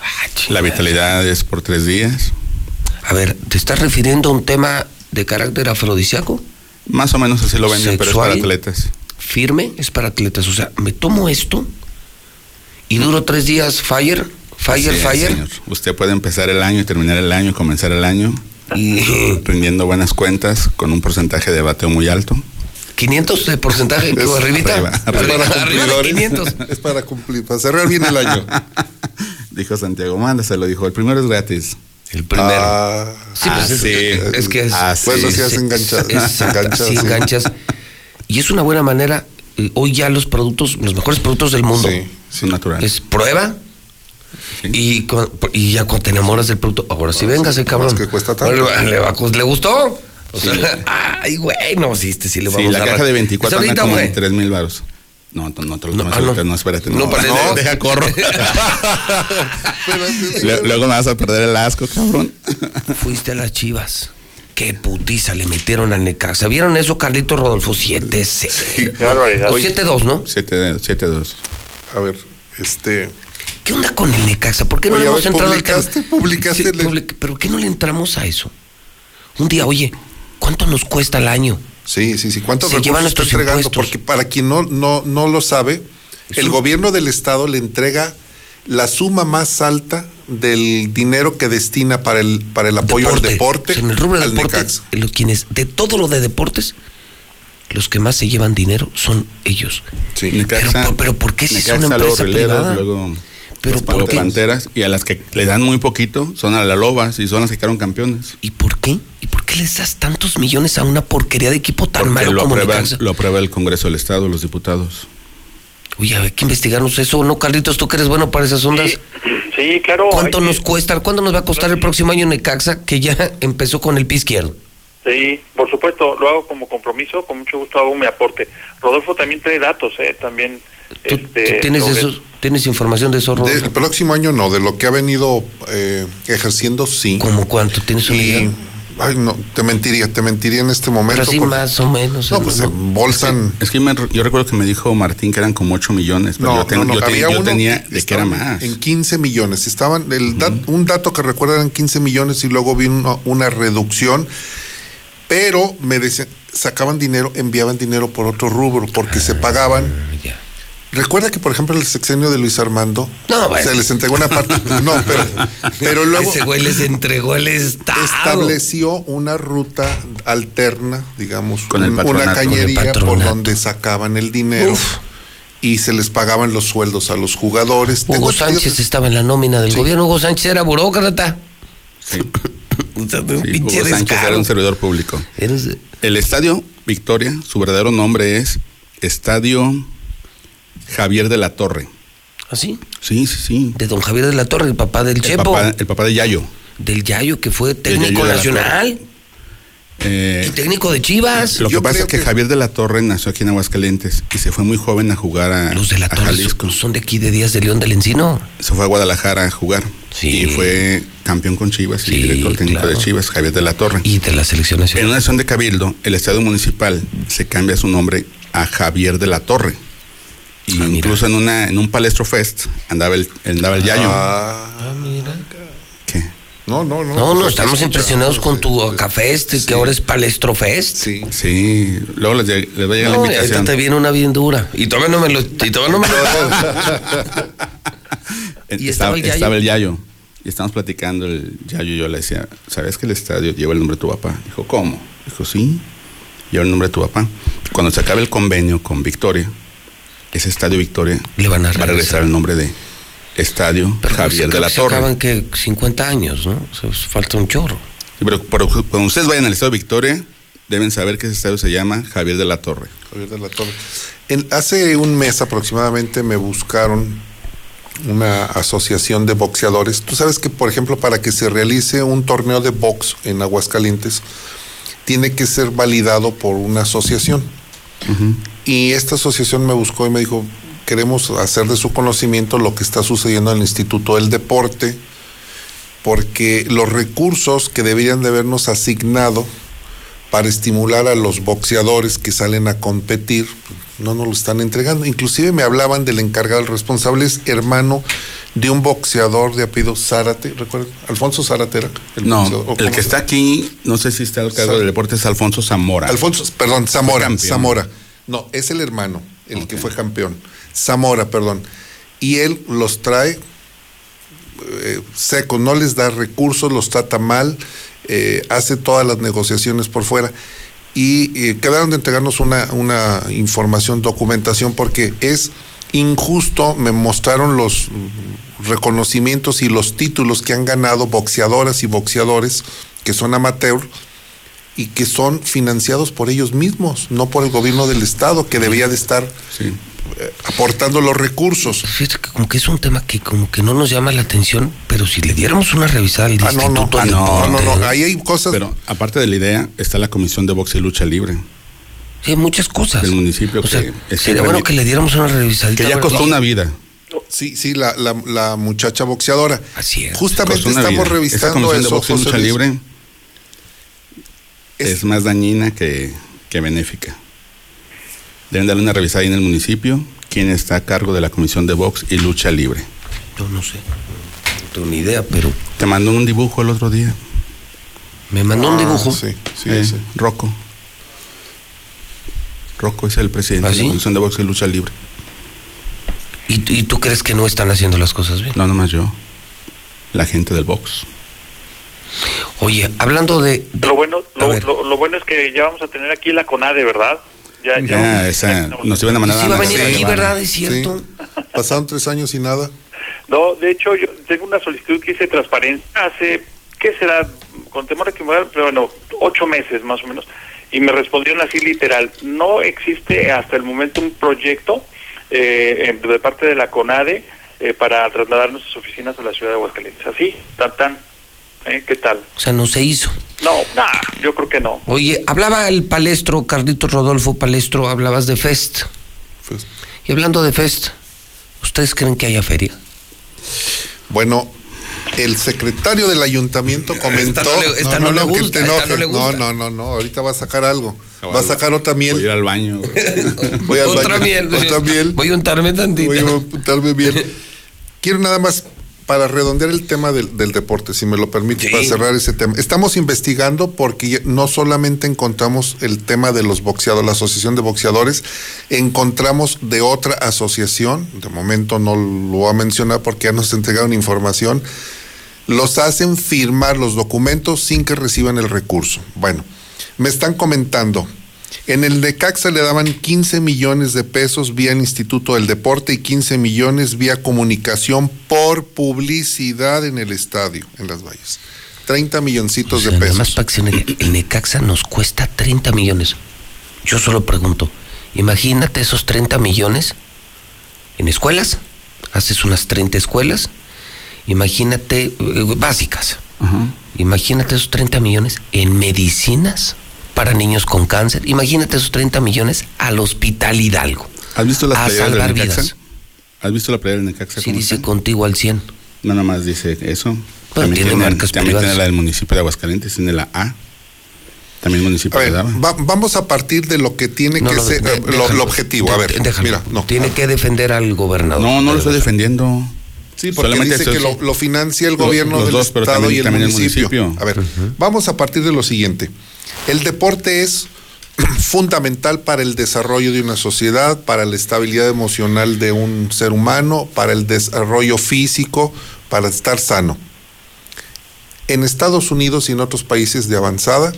Ah, La vitalidad es por tres días. A ver, ¿te estás refiriendo a un tema de carácter afrodisíaco? Más o menos así lo venden, pero es para atletas. Firme, es para atletas. O sea, me tomo esto y duro tres días fire, fire, Así es, fire. señor. Usted puede empezar el año y terminar el año, comenzar el año Y rindiendo buenas cuentas con un porcentaje de bateo muy alto. 500 de porcentaje, arribita. arriba, Arriba, arriba de cumplidores. 500. Es para cumplir, para cerrar bien el año. Dijo Santiago, mándaselo. Dijo, el primero es gratis. El primero. Ah, sí, pues es, sí. es que es. Ah, sí. Bueno, sí, es- has enganchado. es- enganchas, sí, sí. enganchas. Y es una buena manera. eh, Hoy ya los productos, los mejores productos del mundo, Sí. Es natural. es prueba. Sí. Y, con- y ya cuando te enamoras del producto, ahora sí, véngase, cabrón. es que cuesta tanto. Bueno, ¿Le, va a cos- ¿le gustó? O sea, ay, güey, no, sí, este sí le Sí, vamos la a caja dar. de 24 Es anda ahorita, como güey. en 3 mil baros. No, no, no, te lo No, tomas ah, no. ahorita, no, espérate. No, No, para- no, deja corro. Le- Luego me vas a perder el asco, cabrón. Fuiste a las chivas. Qué putiza le metieron al Necaxa. ¿Vieron eso, Carlito Rodolfo? 7-0. Qué barbaridad. O 7-2, ¿no? 7-2. a ver, este... ¿Qué onda con el Necaxa? ¿Por qué no Oye, le a hemos ver, entrado al tema? publicaste, publicaste Sí, el- public- ¿Pero qué no le entramos a eso? Un día, oye, ¿cuánto nos cuesta el año? Sí, sí, sí. ¿Cuántos Se recursos está entregando? impuestos. Porque para quien no, no, no lo sabe, el gobierno del estado le entrega la suma más alta del dinero que destina para el para el apoyo al deporte O sea, en el rubro de Necaxa. los quienes, de todo lo de deportes, los que más se llevan dinero son ellos. Sí. Necaxa- Pero, pero ¿por qué si es una Necaxa, luego empresa Rieleros, privada? luego Pero los. Panteras, y a las que le dan muy poquito son a las Lobas y son las que quedaron campeones. ¿Y por qué? ¿Y por qué les das tantos millones a una porquería de equipo tan Porque malo lo como aprueba, Necaxa? lo aprueba el Congreso del Estado, los diputados. Oye, hay que investigarnos eso, ¿no, Carlitos? ¿Tú que eres bueno para esas ondas? Sí, sí, claro. ¿Cuánto que- nos cuesta? ¿Cuánto nos va a costar el próximo año Necaxa que ya empezó con el pie izquierdo? Sí, por supuesto, lo hago como compromiso, con mucho gusto hago mi aporte. Rodolfo también trae datos, ¿eh? También. ¿Tú, este, tú tienes sobre- eso, tienes información de eso, De- Rodolfo? el próximo año no, de lo que ha venido eh, ejerciendo sí. ¿Cómo cuánto? ¿Tienes una Y, idea? ay, no, te mentiría, te mentiría en este momento. Pero más o menos. No, pues se embolsan. Es que me- yo recuerdo que me dijo Martín que eran como 8 millones, pero No, yo, ten- no, no, yo te- había yo uno tenía de que era más. En 15 millones. Estaban, el dat- un dato que recuerdo eran 15 millones y luego vi una, una reducción, pero me decían, sacaban dinero, enviaban dinero por otro rubro, porque se pagaban. Ya. Recuerda que, por ejemplo, el sexenio de Luis Armando, No, bueno. se les entregó una parte. No, pero, pero luego Ese güey les entregó el estado. estableció una ruta alterna, digamos, Con un- una cañería Con el por donde sacaban el dinero Uf. y se les pagaban los sueldos a los jugadores. Hugo Sánchez estaba en la nómina del gobierno. Hugo Sánchez era burócrata. Sí, O sea, un sí, pinche Hugo Sánchez era un servidor público. Eres- El estadio Victoria, su verdadero nombre es Estadio Javier de la Torre. ¿Así? Sí, sí, sí. De don Javier de la Torre, el papá del El Chepo. papá, el papá de Yayo. Del Yayo, que fue técnico nacional. Eh, Y técnico de Chivas. lo que Yo pasa es que, que- Javier de la Torre nació aquí en Aguascalientes y se fue muy joven a jugar a, Los de la Torre Jalisco. son de aquí de Díaz de León del Encino. Se fue a Guadalajara a jugar Sí. y fue campeón con Chivas Sí, y director técnico claro. de Chivas, Javier de la Torre. Y de la selección En nacional. una acción de Cabildo, el Estadio Municipal se cambia su nombre a Javier de la Torre. Y Ah, mira. incluso en una en un Palestro Fest andaba el, andaba el Yayo. Ah, ¿Qué? no, no, no. No, no, estamos escucha. impresionados con tu. Cafest, Sí. que ahora es Palestro Fest. Sí. Sí, luego les, les va a llegar No, la y ahorita invitación. te viene una bien dura. Y todavía no me lo. Y todavía no me lo. ¿Y estaba el Yayo? estaba el Yayo. Y estábamos platicando el Yayo y yo le decía, ¿sabes que el estadio lleva el nombre de tu papá? Dijo, ¿cómo? Dijo, sí, lleva el nombre de tu papá. Cuando se acabe el convenio con Victoria, ese estadio Victoria Le van a va a regresar. regresar el nombre de Estadio Pero Javier se- de la se Torre. acaban que 50 años, ¿no? O sea, falta un chorro. Sí, pero, pero cuando ustedes vayan al Estadio Victoria, deben saber que ese estadio se llama Javier de la Torre. Javier de la Torre. En- hace un mes aproximadamente me buscaron una asociación de boxeadores. Tú sabes que, por ejemplo, para que se realice un torneo de box en Aguascalientes, tiene que ser validado por una asociación. Y esta asociación me buscó y me dijo, queremos hacer de su conocimiento lo que está sucediendo en el Instituto del Deporte, porque los recursos que deberían de habernos asignado para estimular a los boxeadores que salen a competir, no nos lo están entregando. Inclusive me hablaban del encargado, el responsable es hermano de un boxeador de apellido Zárate, ¿recuerdan? Alfonso Zárate era el No, boxeador, ¿o el que está aquí, no sé si está al cargo del deporte, es Alfonso Zamora. Alfonso, perdón, Zamora. Zamora. No, es el hermano, el que fue campeón. Zamora, perdón. Y él los trae eh, secos, no les da recursos, los trata mal, eh, hace todas las negociaciones por fuera. Y eh, quedaron de entregarnos una, una información, documentación, porque es injusto, me mostraron los reconocimientos y los títulos que han ganado boxeadoras y boxeadores que son amateur y que son financiados por ellos mismos, no por el gobierno del estado que debía de estar Sí. eh, aportando los recursos. Fíjate que como que es un tema que como que no nos llama la atención, pero si le diéramos una revisada al Ah, no, no, Instituto ah, del no, no, Deporte, no, ahí hay cosas. Pero aparte de la idea, está la Comisión de Boxe y Lucha Libre, sí, muchas cosas. Del municipio O sea, que es sería bueno que le diéramos una revisadita. que ya costó una vida. Sí, sí, la, la, la muchacha boxeadora. Así es. Justamente estamos vida. Revisando de eso. Boxe y José Lucha. Libre Es- es más dañina que, que benéfica. Deben darle una revisada ahí en el municipio, quién está a cargo de la Comisión de Box y Lucha Libre. Yo no sé. No tengo ni idea, pero Te mandó un dibujo el otro día. me mandó un Ah, dibujo. Sí, sí, Eh, sí. Rocco. Rocco es el presidente ¿Ah, de la Comisión de Box y Lucha Libre. ¿Y, y tú crees que no están haciendo las cosas bien? No, nomás yo. La gente del box. Oye, hablando de... Lo bueno, lo, ver. lo, lo bueno es que ya vamos a tener aquí la CONADE, ¿verdad? Ya, Ya, esa, nos iban a mandar Sí va a venir aquí. ¿verdad? Es cierto. Sí. Pasaron tres años y nada. No, de hecho, yo tengo una solicitud que hice transparencia hace, ¿qué será? Con temor a que pero bueno, ocho meses más o menos. Y me respondieron así literal, no existe hasta el momento un proyecto eh, de parte de la CONADE eh, para trasladar nuestras oficinas a la ciudad de Aguascalientes. Así, tan tan. ¿Eh? ¿Qué tal? O sea, no se hizo. No, nah, yo creo que no. Oye, hablaba el palestro, Carlitos Rodolfo Palestro, hablabas de Fest. Y hablando de Fest, ¿ustedes creen que haya feria? bueno, el secretario del ayuntamiento comentó. no no no. No, no, no, ahorita va a sacar algo. Va a sacar otra Voy a ir miel. al baño. Voy al Otra baño. miel. Otra miel. Voy a untarme tantito. Voy a apuntarme bien. Quiero nada más para redondear el tema del, del deporte, si me lo permite, Sí. para cerrar ese tema. Estamos investigando porque no solamente encontramos el tema de los boxeadores, la Asociación de Boxeadores, encontramos de otra asociación, de momento no lo voy a mencionar porque ya nos entregaron información, los hacen firmar los documentos sin que reciban el recurso. Bueno, me están comentando, en el Necaxa le daban 15 millones de pesos vía el Instituto del Deporte y 15 millones vía comunicación por publicidad en el estadio, en las valles. 30 milloncitos O sea, de nada más pesos. para que se me- el Necaxa nos cuesta 30 millones. Yo solo pregunto, imagínate esos 30 millones en escuelas, haces unas 30 escuelas, imagínate, eh, básicas, imagínate esos 30 millones en medicinas para niños con cáncer, imagínate esos 30 millones al Hospital Hidalgo. ¿Has visto las a playeras salvar del vidas. ¿Has visto la playera del Necaxa? Sí, dice está? contigo al 100. No, nada más dice eso. tiene tiene, marcas también privadas. tiene la del municipio de Aguascalientes, tiene la A. También el municipio A ver, daba. va- vamos a partir de lo que tiene No, que ser de- eh, lo, déjalo. lo objetivo. A De- ver, déjalo. mira, no. Tiene que defender al gobernador. No, no lo estoy defendiendo. Sí, porque Solamente dice que lo, lo financia el gobierno los del dos, pero estado también- y el también el municipio. municipio. A ver, vamos a partir de lo siguiente. El deporte es fundamental para el desarrollo de una sociedad, para la estabilidad emocional de un ser humano, para el desarrollo físico, para estar sano. En Estados Unidos y en otros países de avanzada,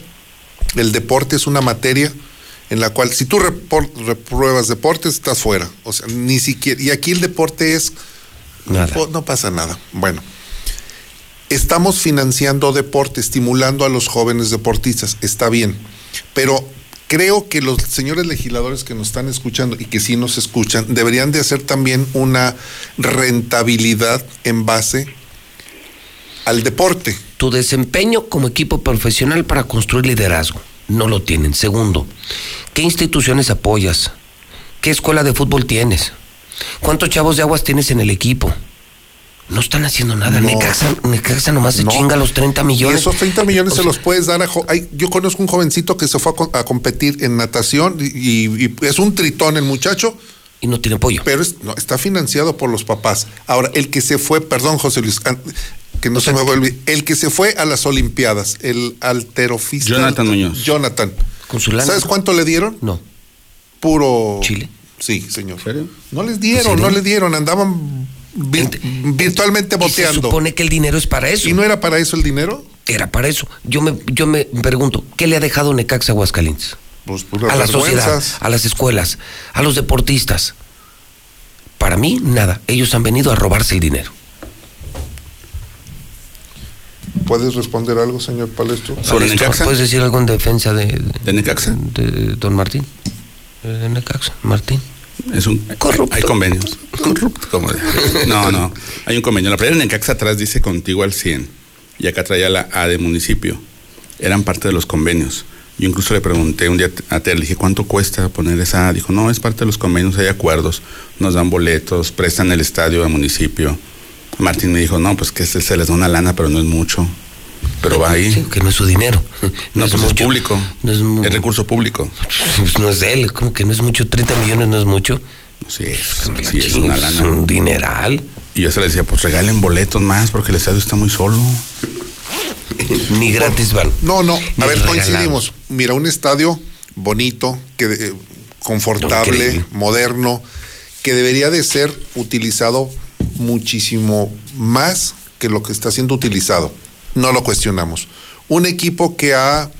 el deporte es una materia en la cual si tú repruebas deportes estás fuera. O sea, ni siquiera. Y aquí el deporte es Nada. no, no pasa nada. Bueno, estamos financiando deporte, estimulando a los jóvenes deportistas, está bien, pero creo que los señores legisladores que nos están escuchando y que sí nos escuchan deberían de hacer también una rentabilidad en base al deporte. Tu desempeño como equipo profesional para construir liderazgo. No lo tienen. Segundo, ¿qué instituciones apoyas? ¿Qué escuela de fútbol tienes? ¿Cuántos chavos de aguas tienes en el equipo? No están haciendo nada. No. Necaxa, Necaxa nomás se No. chinga los 30 Y millones. esos 30 millones O se los puedes dar a... jo- Ay, yo conozco un jovencito que se fue a, co- a competir en natación y- y- y es un tritón el muchacho. Y no tiene apoyo. pero es- no, está financiado por los papás. Ahora, el que se fue, perdón, José Luis, que no O se sea, me vuelve, el que se fue a las Olimpiadas, el alterofista. Jonathan Muñoz. Jonathan. Con su lana. ¿Sabes cuánto le dieron? No. Puro. ¿Chile? Sí, señor. ¿En serio? No les ¿En dieron, serio? no les dieron, andaban vir- Ent- virtualmente Y se boteando. supone que el dinero es para eso. ¿Y no era para eso el dinero? Era para eso. Yo me, yo me pregunto, ¿qué le ha dejado Necaxa a Aguascalientes? Pues a la sociedad, a las escuelas, a los deportistas. Para mí, nada. Ellos han venido a robarse el dinero. ¿Puedes responder algo, señor Palestro? ¿Sobre Palestro, Necaxa? ¿Puedes decir algo en defensa de, ¿De Necaxa? de don Martín? De Necaxa, Martín. Es un Corrupto. Hay convenios. Corrupto. como- No, no. Hay un convenio. La playera de Necaxa atrás dice contigo al 100. Y acá traía la A de municipio. Eran parte de los convenios. Yo incluso le pregunté un día a Ter, le dije, ¿cuánto cuesta poner esa A? Dijo, no, es parte de los convenios, hay acuerdos. Nos dan boletos, prestan el estadio al municipio. Martín me dijo, no, pues que se, se les da una lana, pero no es mucho. Pero va ahí. Sí, que no es su dinero. no, es pues es público. No es, recurso público. pues no es de él. Como que no es mucho. 30 millones no es mucho. Sí, es, sí, es una lana. un dineral. Y yo se le decía, pues regalen boletos más porque el estadio está muy solo. Ni gratis van. No, no. A ver, coincidimos. Mira, un estadio bonito, que eh, confortable, Increíble. moderno, que debería de ser utilizado muchísimo más que lo que está siendo utilizado. No lo cuestionamos. Un equipo que ha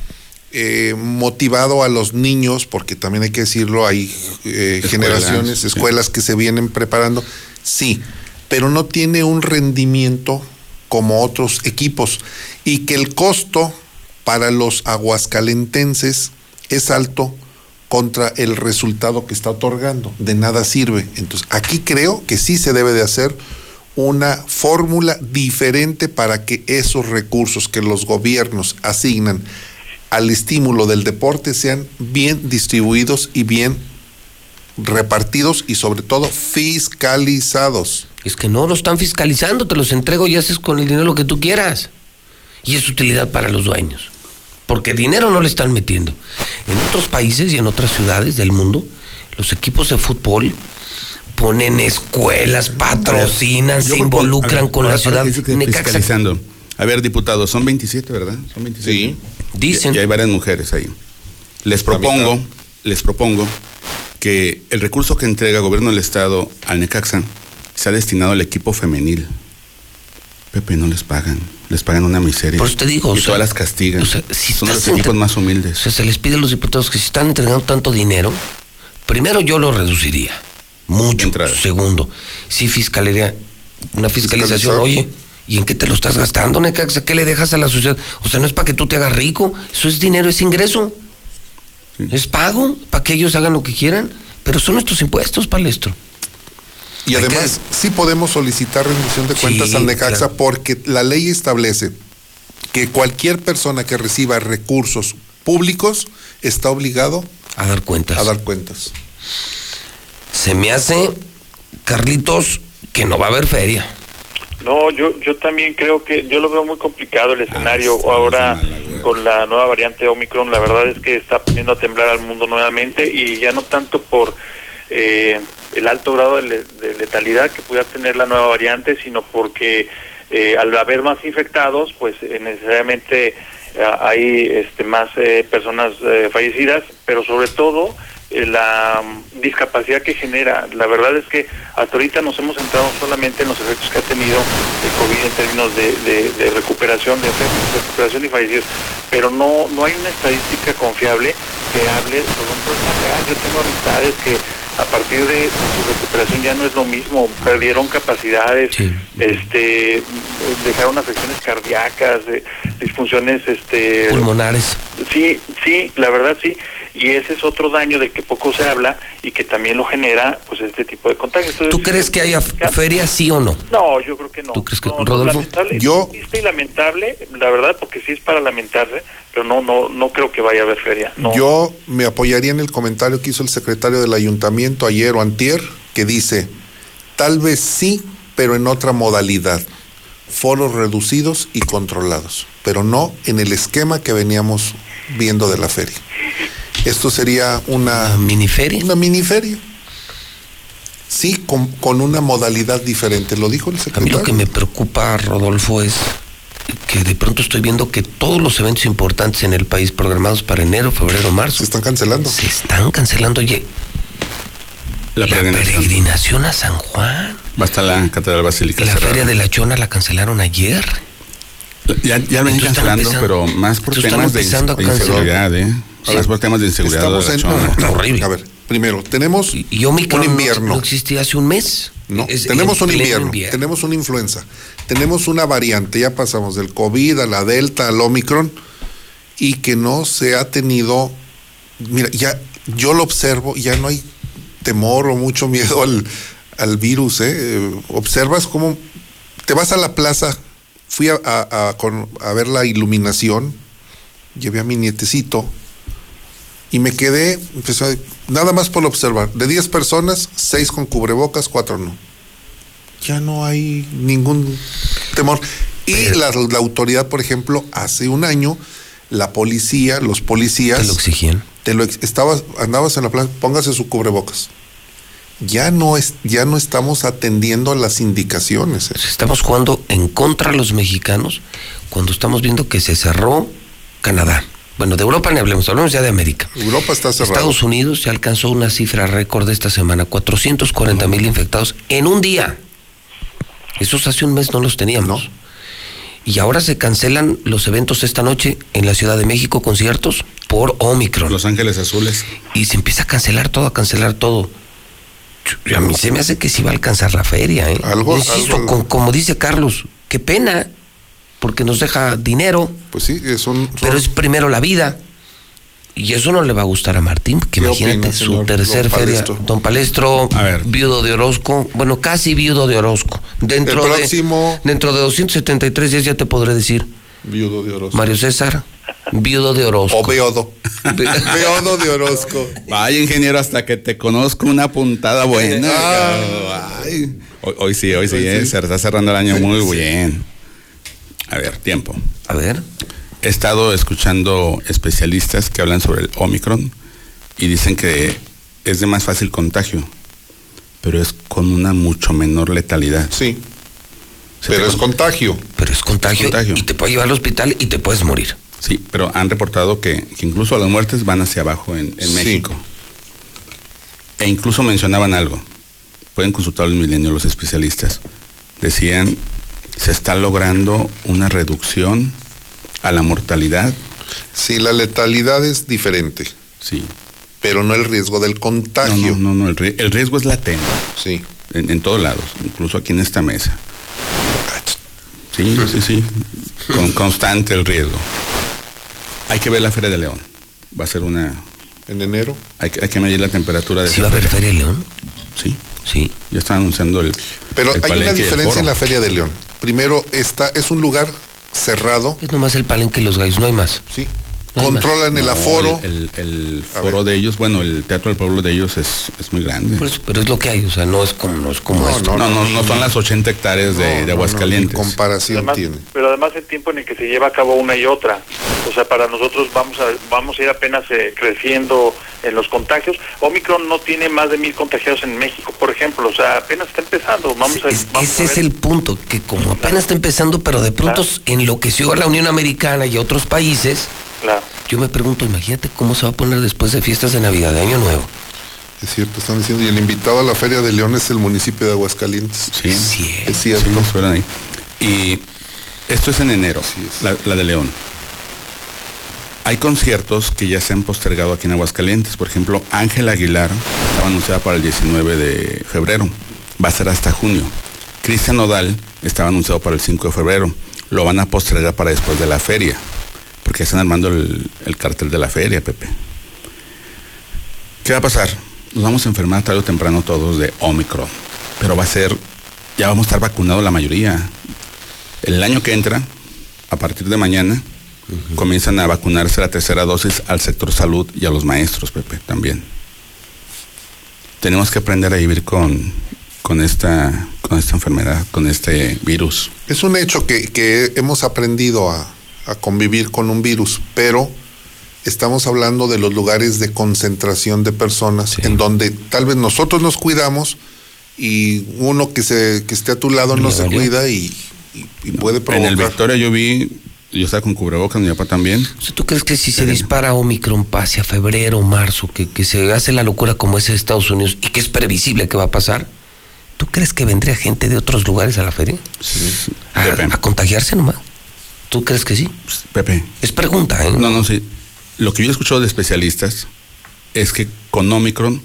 eh, motivado a los niños, porque también hay que decirlo, hay eh, Escuelas, generaciones, sí. escuelas que se vienen preparando, sí, pero no tiene un rendimiento como otros equipos y que el costo para los aguascalentenses es alto contra el resultado que está otorgando. De nada sirve. Entonces, aquí creo que sí se debe de hacer una fórmula diferente para que esos recursos que los gobiernos asignan al estímulo del deporte sean bien distribuidos y bien repartidos y sobre todo fiscalizados. Es que no lo están fiscalizando, te los entrego y haces con el dinero lo que tú quieras. Y es utilidad para los dueños. Porque dinero no le están metiendo. En otros países y en otras ciudades del mundo, los equipos de fútbol ponen escuelas, patrocinan, se involucran ver, con ahora- la ciudad. fiscalizando. A ver, diputados, son 27, ¿verdad? Son 27. Sí. Dicen. Y, y hay varias mujeres ahí. Les propongo, les propongo que el recurso que entrega el gobierno del estado al Necaxa sea destinado al equipo femenil. Pepe, no les pagan. Les pagan una miseria. Por eso te digo, Y o sea, todas las castigan. o sea, si Son los equipos entre- más O humildes. sea, se les pide a los diputados que si están entregando tanto dinero, primero yo lo reduciría. Mucho. Entrada. Segundo, sí fiscalizaría, una fiscalización, oye, ¿y en qué te lo estás gastando, Necaxa? ¿Qué le dejas a la sociedad? O sea, no es para que tú te hagas rico, eso es dinero, es ingreso. Sí. Es pago para que ellos hagan lo que quieran, pero son nuestros impuestos, palestro. Y Hay además, sí podemos solicitar rendición de Sí, cuentas al Necaxa claro. porque la ley establece que cualquier persona que reciba recursos públicos está obligado A dar cuentas. a dar cuentas. Se me hace, Carlitos, que no va a haber feria. No, yo yo también creo que yo lo veo muy complicado el escenario está ahora con la nueva variante Omicron. La verdad es que está poniendo a temblar al mundo nuevamente y ya no tanto por eh, el alto grado de, le- de letalidad que pueda tener la nueva variante, sino porque eh, al haber más infectados, pues eh, necesariamente eh, hay este, más eh, personas eh, fallecidas, pero sobre todo la mm, discapacidad que genera. La verdad es que hasta ahorita nos hemos centrado solamente en los efectos que ha tenido el COVID en términos de, de- de recuperación, de enfermos, recuperación y fallecidos, pero no no hay una estadística confiable que hable sobre un problema real. Yo tengo amistades que a partir de su recuperación ya no es lo mismo, perdieron capacidades, Sí. este dejaron afecciones cardíacas, eh, disfunciones este Pulmonares. Sí, sí, la verdad sí. Y ese es otro daño del que poco se habla y que también lo genera pues este tipo de contagios. Entonces, ¿Tú crees que haya f- feria, sí o no? No, yo creo que no. ¿Tú crees que- No, no, Rodolfo? lamentable, Yo- triste y lamentable, la verdad, porque sí es para lamentarse, pero no, no, no creo que vaya a haber feria. No. Yo me apoyaría en el comentario que hizo el secretario del ayuntamiento ayer o antier, que dice, tal vez sí, pero en otra modalidad, foros reducidos y controlados, pero no en el esquema que veníamos viendo de la feria. Esto sería una, ¿La miniferia? una mini feria. Sí, con, con una modalidad diferente, lo dijo el A mí secretario. lo que me preocupa, Rodolfo, es que de pronto estoy viendo que todos los eventos importantes en el país programados para enero, febrero, marzo Se están cancelando. se están cancelando. Oye, La la peregrinación. a San Juan, Va a estar la Catedral Basílica la cerrada. feria de la Chona la cancelaron ayer. Ya, ya están cancelando, empezando- pero más por temas de, están empezando a de cancelar. inseguridad, ¿eh? Más por temas de inseguridad. Estamos en... Está horrible. A ver, primero, tenemos Y, un no- invierno. No, existía hace un mes. No, Es- tenemos en un invierno, tenemos una influenza, tenemos una variante, ya pasamos del COVID a la Delta, al Omicron, y que no se ha tenido, mira, ya yo lo observo, ya no hay temor o mucho miedo al, al virus, ¿eh? Eh, Observas cómo te vas a la plaza, fui a, a- a con- a ver la iluminación, llevé a mi nietecito, y me quedé, a- nada más por observar, de 10 personas, 6 con cubrebocas, 4 no. Ya no hay ningún temor. Y la, la autoridad, por ejemplo, hace un año, la policía, los policías, Te lo exigían. te lo estabas, andabas en la plaza, póngase su cubrebocas. Ya no es, ya no estamos atendiendo a las indicaciones. ¿eh? Estamos jugando en contra de los mexicanos cuando estamos viendo que se cerró Canadá. Bueno, de Europa ni hablemos, hablemos ya de América. Europa está cerrada. Estados Unidos ya alcanzó una cifra récord esta semana, 440 mil infectados en un día. Esos hace un mes no los teníamos. No. Y ahora se cancelan los eventos esta noche en la Ciudad de México, conciertos, por Omicron. Los Ángeles Azules. Y se empieza a cancelar todo, a cancelar todo. A mí se me hace que sí va a alcanzar la feria, ¿eh? Algo- Insisto, algo- con- como dice Carlos, qué pena, porque nos deja dinero, Pues sí, es un. pero son- es primero la vida. Y eso no le va a gustar a Martín, que ¿Qué imagínate opina, su señor tercer don feria. Palestro? Don Palestro, A ver. viudo de Orozco, bueno, casi viudo de Orozco. Dentro El próximo- de dentro de 273 días ya te podré decir, Viudo de Orozco. Mario César, viudo de Orozco. O Beodo. Beodo de Orozco. Vaya, ingeniero, hasta que te conozco una puntada buena. Ah. Ay. Hoy, hoy sí, hoy sí, eh, sí. se está cerrando el año Sí, muy sí. bien. A ver, tiempo. A ver, He estado escuchando especialistas que hablan sobre el Omicron y dicen que es de más fácil contagio, pero es con una mucho menor letalidad. Sí. Se Pero es con- contagio. pero es contagio, contagio. y te puede llevar al hospital y te puedes morir. Sí, pero han reportado que, que incluso las muertes van hacia abajo en, en Sí. México. E incluso mencionaban algo. Pueden consultar al milenio los especialistas. Decían, se está logrando una reducción a la mortalidad. Sí, la letalidad es diferente, Sí. pero no el riesgo del contagio. no, no, no, el, el riesgo es latente. Sí. En, en todos lados, incluso aquí en esta mesa. Sí, sí, sí. Con constante el riesgo. Hay que ver la Feria de León. Va a ser una, en enero. Hay, que- hay que medir la temperatura de ¿Sí va a haber feria. De León? Sí, Sí. ya están anunciando el. Pero el hay una diferencia en la Feria de León. Primero, está, es un lugar cerrado, Es nomás el palenque y los gallos, no hay más. ¿sí? Controlan el No, aforo. El, el- el A foro de ellos, bueno, el Teatro del Pueblo de ellos es, es muy grande. Pero es lo que hay, o sea, no es como, no es como No, esto. no, no, no son las 80 hectáreas de, No, de no, no, Aguascalientes. comparación Además- tiene. pero además el tiempo en el que se lleva a cabo una y otra. O sea, para nosotros vamos a vamos a ir apenas eh, creciendo en los contagios. Omicron no tiene más de mil contagiados en México, por ejemplo. O sea, apenas está empezando. Vamos a, Es- vamos ese a es el punto, que como apenas está empezando, pero de pronto Claro. enloqueció a la Unión Americana y a otros países, Claro. yo me pregunto, imagínate cómo se va a poner después de fiestas de Navidad, de Año Nuevo. Es cierto, están diciendo. Y el invitado a la Feria de León es el municipio de Aguascalientes. Sí, Sí, Es cierto. sí, ahí. Y esto es en enero, es. la, la de León. Hay conciertos que ya se han postergado aquí en Aguascalientes. Por ejemplo, Ángel Aguilar estaba anunciada para el 19 de febrero. Va a ser hasta junio. Cristian Nodal estaba anunciado para el 5 de febrero. Lo van a postergar para después de la feria. Porque están armando el, el cartel de la feria, Pepe. ¿Qué va a pasar? Nos vamos a enfermar tarde o temprano todos de Omicron. Pero va a ser, ya vamos a estar vacunados la mayoría. El año que entra, a partir de mañana, comienzan a vacunarse la tercera dosis al sector salud y a los maestros, Pepe, también. Tenemos que aprender a vivir con, con, esta, con esta enfermedad, con este virus. Es un hecho que, que hemos aprendido a, a convivir con un virus, pero estamos hablando de los lugares de concentración de personas Sí. en donde tal vez nosotros nos cuidamos y uno que se que esté a tu lado no se valió. cuida y, y- y puede En el provocar. Victoria yo vi, yo estaba con cubrebocas, mi papá también. O ¿Tú crees que si se dispara Omicron pase a febrero, marzo, que, que se hace la locura como es en Estados Unidos y que es previsible que va a pasar? ¿Tú crees que vendría gente de otros lugares a la feria? A, Pepe, a contagiarse nomás. ¿Tú crees que sí? Pepe, Es pregunta, ¿eh? No, no, sí. Lo que yo he escuchado de especialistas es que con Omicron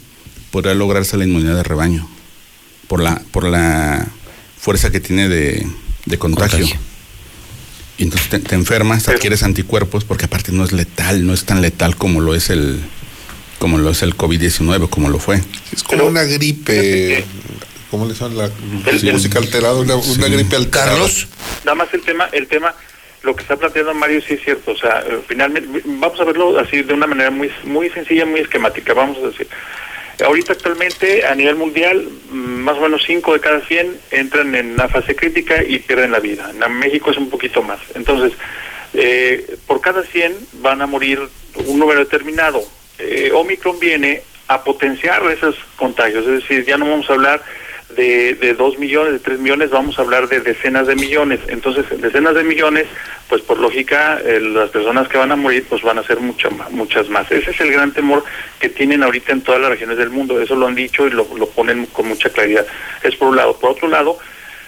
podrá lograrse la inmunidad de rebaño por la, por la fuerza que tiene de, de contagio. Contagio. Y entonces te, te enfermas, adquieres anticuerpos porque aparte no es letal, no es tan letal como lo es el como lo es el COVID-19, como lo fue. Es como Pero- una gripe, ¿cómo le llaman la El- música alterada? Una, gripe alterada. Carlos, Nada más el tema, el tema, lo que está planteando Mario sí es cierto. O sea, eh, finalmente, vamos a verlo así de una manera muy, muy sencilla, muy esquemática. Vamos a decir, ahorita actualmente a nivel mundial, mm, más o menos 5 de cada 100 entran en una fase crítica y pierden la vida. En México es un poquito más. Entonces, eh, por cada 100 van a morir un número determinado. Eh, Omicron viene a potenciar esos contagios, es decir, ya no vamos a hablar de, de 2 millones, de 3 millones, vamos a hablar de decenas de millones. Entonces, decenas de millones, pues por lógica, eh, las personas que van a morir, pues van a ser mucho ma- muchas más. Ese es el gran temor que tienen ahorita en todas las regiones del mundo. Eso lo han dicho y lo, lo ponen con mucha claridad. Es por un lado. Por otro lado,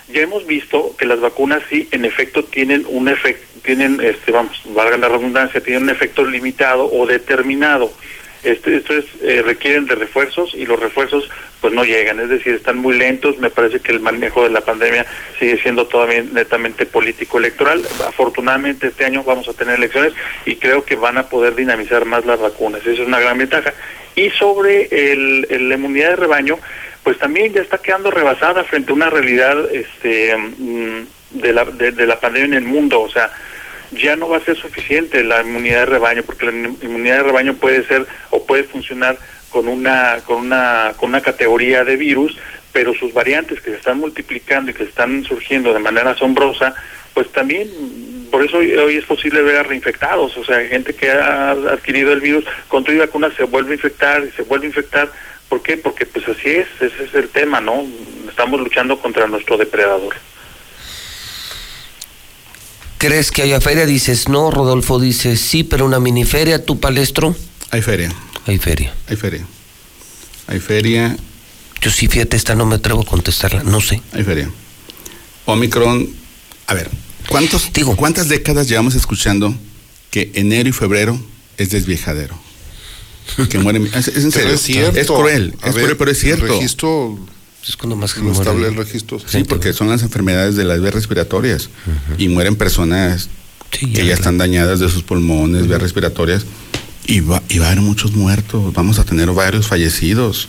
ya hemos visto que las vacunas sí, en efecto, tienen un efecto, tienen, este, vamos, valga la redundancia, tienen un efecto limitado o determinado. Este, esto es, eh, requieren de refuerzos y los refuerzos pues no llegan, es decir, están muy lentos. Me parece que el manejo de la pandemia sigue siendo todavía netamente político electoral. Afortunadamente este año vamos a tener elecciones y creo que van a poder dinamizar más las vacunas. Esa es una gran ventaja. Y sobre el, el- la inmunidad de rebaño, pues también ya está quedando rebasada frente a una realidad este mm, de la, de la pandemia en el mundo. O sea, ya no va a ser suficiente la inmunidad de rebaño, porque la inmu- inmunidad de rebaño puede ser o puede funcionar con una, con una, con una categoría de virus, pero sus variantes que se están multiplicando y que están surgiendo de manera asombrosa, pues también, por eso hoy, es posible ver a reinfectados, o sea, gente que ha adquirido el virus, con y vacuna se vuelve a infectar y se vuelve a infectar. ¿Por qué? Porque pues así es, ese es el tema, ¿no? Estamos luchando contra nuestro depredador. ¿Crees que haya feria? Dices no, Rodolfo dice sí, pero una mini feria, tu palestro, Hay feria, hay feria. hay feria. Hay feria, Yo sí, fíjate, esta no me atrevo a contestarla, no sé. hay feria. Omicron, a ver, ¿cuántos, Digo- ¿cuántas décadas llevamos escuchando que enero y febrero es desviejadero? Que mueren. Es, es en Pero serio. es cierto. Es cruel, A es ver, cruel, pero es cierto. El registro Es cuando más no estable el registro. Sí, porque son las enfermedades de las vías respiratorias y mueren personas Sí, que ya están dañadas de sus pulmones, vías respiratorias. Y va, y va a haber muchos muertos, vamos a tener varios fallecidos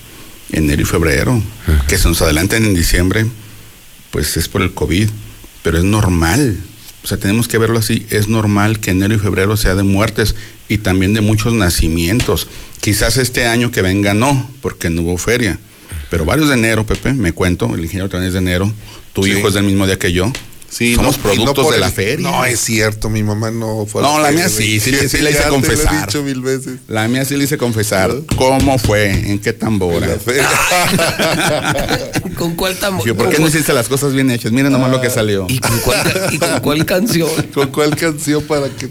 enero y febrero, que se nos adelanten en diciembre, pues es por el COVID, pero es normal. O sea, tenemos que verlo así, es normal que enero y febrero sea de muertes y también de muchos nacimientos. Quizás este año que venga no, porque no hubo feria, pero varios de enero, Pepe, me cuento, el ingeniero también es de enero, tu Sí. hijo es del mismo día que yo. Sí, Somos no- y no productos de la el- feria. No, es cierto, mi mamá no fue a No, la feria, mía sí, sí, sí, sí la hice te lo he confesar. dicho mil veces. La mía sí le hice confesar cómo fue, en qué tambora. La feria. ¿Con cuál tambor? Dije, ¿Por qué no hiciste las cosas bien hechas? Miren nomás lo que salió. ¿Y con cuál, y con cuál canción? ¿Con cuál canción para que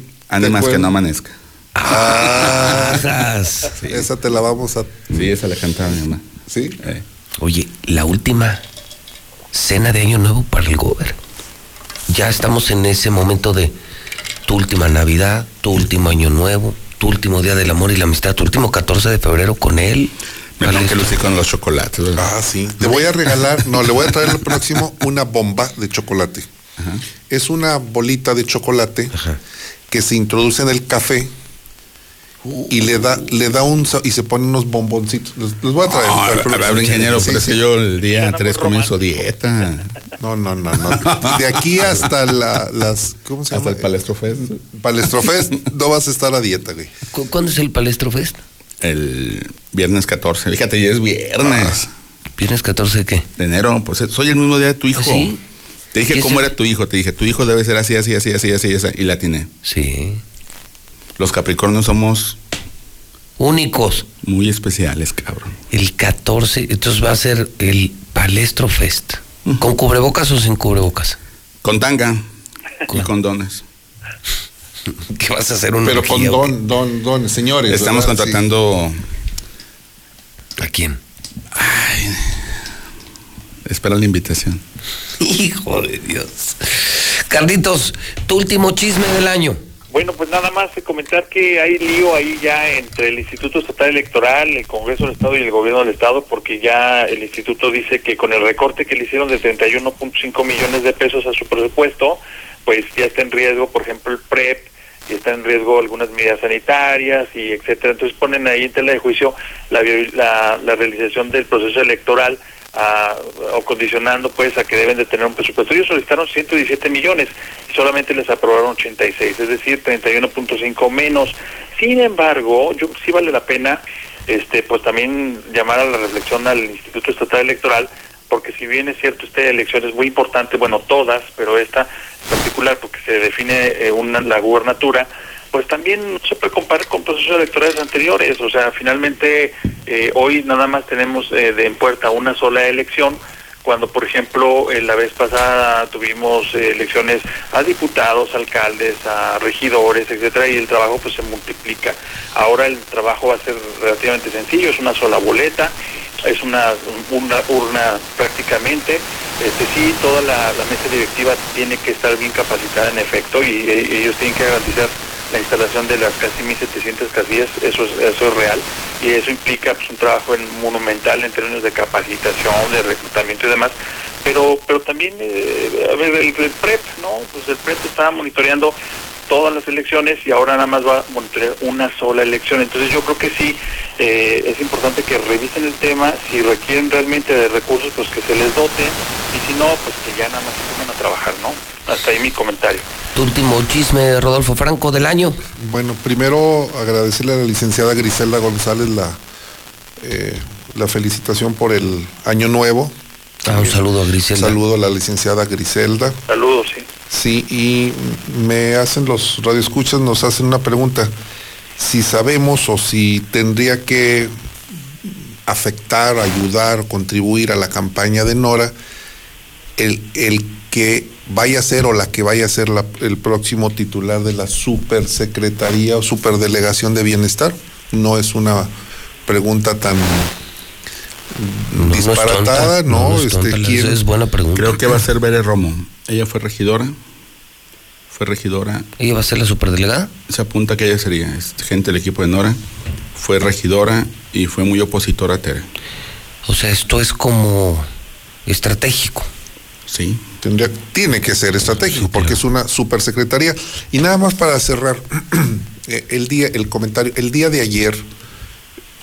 más que no amanezca. Ah, Ajas. esa te la vamos a. Sí, esa la cantaba mi mamá. ¿Sí? Eh. Oye, la última cena de Año Nuevo para el Gober. Ya estamos en ese momento de tu última Navidad, tu último Año Nuevo, tu último Día del Amor y la Amistad, tu último 14 de febrero con él. Me tengo que lucir con los chocolates. ¿verdad? Ah, sí. Le voy a regalar, no, le voy a traer el próximo una bomba de chocolate. Es una bolita de chocolate Ajá. que se introduce en el café y le da, le da un y se ponen unos bomboncitos. Les, les voy a traer. No, a ingeniero, Sí, pero es que yo el día Suena muy 3 comienzo dieta. No, no, no, no. De aquí hasta la, las, ¿cómo se Hasta llama? el Palestro Fest. Palestrofest no vas a estar a dieta, güey. ¿Cu- ¿Cuándo es el Palestro Fest? El viernes 14. Fíjate, ya es viernes ¿Viernes 14 de qué? de enero. Pues soy el mismo día de tu hijo. ¿Sí? Te dije ¿Y cómo ese- era tu hijo. Te dije, tu hijo debe ser así, así, así, así, así, así. Y la atiné. Sí. Los Capricornios somos Únicos. muy especiales, cabrón. El 14, entonces va a ser el Palestro Fest. ¿Con cubrebocas o sin cubrebocas? Con tanga y condones. ¿Qué vas a hacer un Pero con don, don, don, señores. Estamos ¿verdad? Sí. contratando. ¿A quién? Espera la invitación. Hijo de Dios. Carlitos, tu último chisme del año. Bueno, pues nada más comentar que hay lío ahí ya entre el Instituto Estatal Electoral, el Congreso del Estado y el Gobierno del Estado, porque ya el instituto dice que con el recorte que le hicieron de 31.5 millones de pesos a su presupuesto, pues ya está en riesgo, por ejemplo, el PREP, y está en riesgo algunas medidas sanitarias y etcétera. Entonces ponen ahí en tela de juicio la, la, la realización del proceso electoral a- o condicionando pues a que deben de tener un presupuesto. Ellos solicitaron 117 millones y solamente les aprobaron 86, es decir, 31.5 menos. Sin embargo, yo sí vale la pena este pues también llamar a la reflexión al Instituto Estatal Electoral porque si bien es cierto esta elección es muy importante, bueno, todas, pero esta en particular porque se define eh, una, la gubernatura, pues también se puede comparar con procesos electorales anteriores. O sea, finalmente eh, hoy nada más tenemos eh, de en puerta una sola elección, cuando por ejemplo eh, la vez pasada tuvimos eh, elecciones a diputados, alcaldes, a regidores, etcétera, y el trabajo pues se multiplica. Ahora el trabajo va a ser relativamente sencillo, es una sola boleta, es una, urna prácticamente. Este sí, toda la, mesa directiva tiene que estar bien capacitada en efecto y eh, ellos tienen que garantizar la instalación de las casi 1.700 casillas, eso es, eso es real, y eso implica pues, un trabajo en- monumental en términos de capacitación, de reclutamiento y demás, pero pero también, eh, a ver, el, el PREP, ¿no? Pues el PREP está monitoreando todas las elecciones y ahora nada más va a monitorear una sola elección, entonces yo creo que sí, eh, es importante que revisen el tema, si requieren realmente de recursos, pues que se les dote, y si no, pues que ya nada más se pongan a trabajar, ¿no? Hasta ahí mi comentario. Tu último chisme, Rodolfo Franco, del año. Bueno, primero agradecerle a la licenciada Griselda González la, eh, la felicitación por el año nuevo. Ah, un saludo a Griselda. Saludo a la licenciada Griselda. Saludos, sí. Sí, y me hacen los radioescuchas, nos hacen una pregunta. Si sabemos o si tendría que afectar, ayudar, contribuir a la campaña de Nora, el, el que vaya a ser o la que vaya a ser la- el próximo titular de la supersecretaría o superdelegación de bienestar. No es una pregunta tan No, no es disparatada, tonta, ¿no? es este, tonta, la- ¿quién- es buena pregunta. Creo que va a ser Bere Romo. Ella fue regidora. Fue regidora. ¿Ella va a ser la superdelegada? Se apunta que ella sería es gente del equipo de Nora. Fue regidora y fue muy opositora a Tere. O sea, esto es como estratégico. Sí. Tendría, tiene que ser estratégico porque es una supersecretaría. Y nada más para cerrar, Eh, el día, el comentario, el día de ayer